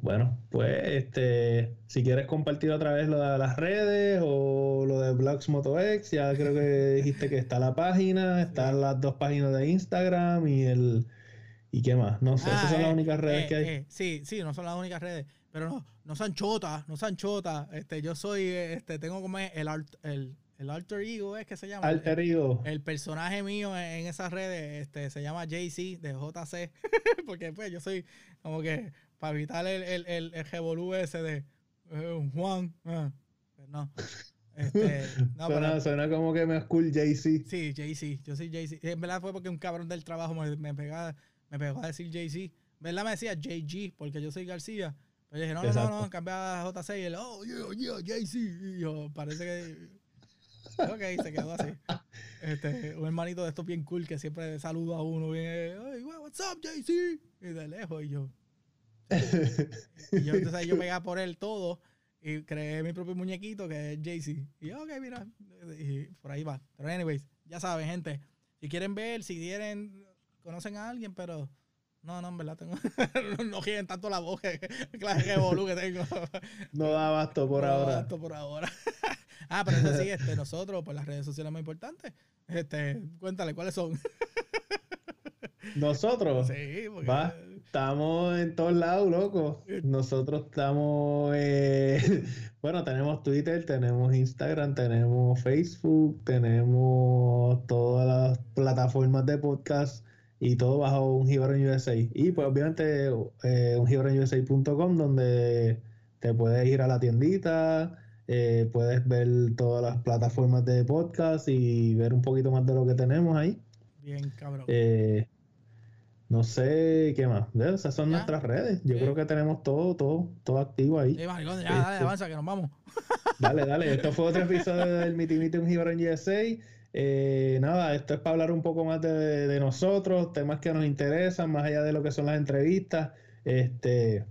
Bueno, pues este, si quieres compartir otra vez lo de las redes o lo de Blogs MotoX, ya creo que dijiste que está la página, están las dos páginas de Instagram y el y qué más. No sé, esas son las ah, únicas redes eh, que hay. Eh, sí, sí, no son las únicas redes pero no, no son chotas, no son chotas. Este, yo soy, este, tengo como el, el, el alter ego, es que se llama. Alter ego. El, personaje mío en, esas redes, este, se llama JC de JC, porque pues yo soy como que para evitar el, el, el, el ese de eh, Juan, ah, pues no. Este, no, suena, suena, como que me es cool JC. Sí, JC, yo soy JC. En verdad fue porque un cabrón del trabajo me, me, pegaba, me pegó a decir JC. ¿Verdad? Me decía JG, porque yo soy García. Yo dije, no, no, no, no, cambia a J6 y él, oh, yeah, yeah, JC. Y yo, parece que. Ok, se quedó así. Este, un hermanito de estos bien cool que siempre saluda a uno, bien, hey, what's up, JC? Y de lejos, y yo. Y yo, entonces yo pegaba por él todo y creé mi propio muñequito que es JC. Y yo, ok, mira, y por ahí va. Pero, anyways, ya saben, gente, si quieren ver, si quieren, conocen a alguien, pero no, no, en verdad tengo. no giren tanto la voz que clase de bolu que tengo. no da abasto por ahora. No da abasto por ahora. ah, pero eso sí, este, nosotros, pues las redes sociales más importantes. Este, cuéntale, ¿cuáles son? ¿Nosotros? Sí, porque... Va, estamos en todos lados, loco. Nosotros estamos. Eh... bueno, tenemos Twitter, tenemos Instagram, tenemos Facebook, tenemos todas las plataformas de podcast y todo bajo un Gibaron USA. Y pues obviamente eh, un donde te puedes ir a la tiendita, eh, puedes ver todas las plataformas de podcast y ver un poquito más de lo que tenemos ahí. Bien, cabrón. Eh, no sé qué más. Esas son nuestras redes. Yo creo que tenemos todo, todo, todo activo ahí. ya, dale, este, avanza, que nos vamos. dale, dale. Esto fue otro episodio del Miti Miti un Gibaron USA. Eh, nada, esto es para hablar un poco más de, nosotros, temas que nos interesan, más allá de lo que son las entrevistas. Este,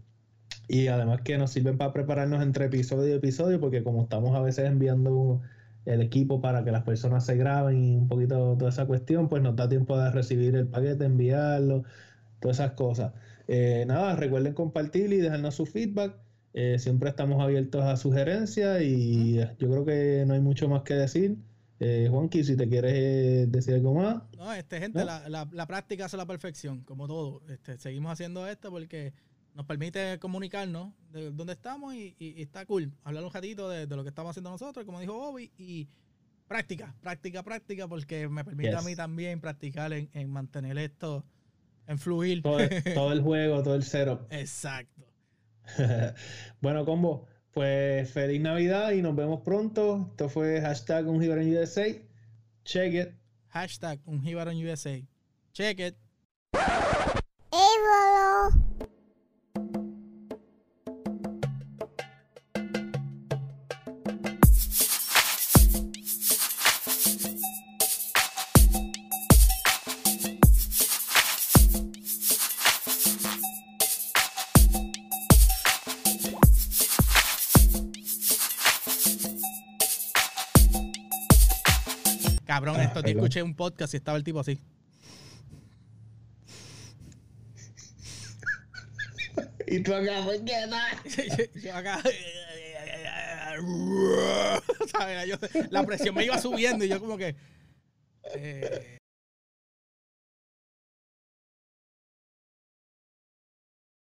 y además que nos sirven para prepararnos entre episodio y episodio, porque como estamos a veces enviando el equipo para que las personas se graben y un poquito toda esa cuestión, pues nos da tiempo de recibir el paquete, enviarlo, todas esas cosas. Eh, nada, recuerden compartir y dejarnos su feedback. Eh, siempre estamos abiertos a sugerencias y yo creo que no hay mucho más que decir. Eh, Juanqui, si te quieres eh, decir algo más. No, este, gente, La, la, práctica hace la perfección, como todo. Este, seguimos haciendo esto porque nos permite comunicarnos de dónde estamos y, está cool. Hablar un ratito de, lo que estamos haciendo nosotros, como dijo Bobby, y práctica, práctica, práctica, porque me permite a mí también practicar en, mantener esto, en fluir. Todo, todo el juego, todo el cero. Exacto. bueno, combo, pues feliz Navidad y nos vemos pronto. Esto fue hashtag un en USA. Check it. Hashtag un USA. Check it. Escuché un podcast y estaba el tipo así. y tú acá, ¿por qué Yo acá. la presión me iba subiendo y yo como que. Eh,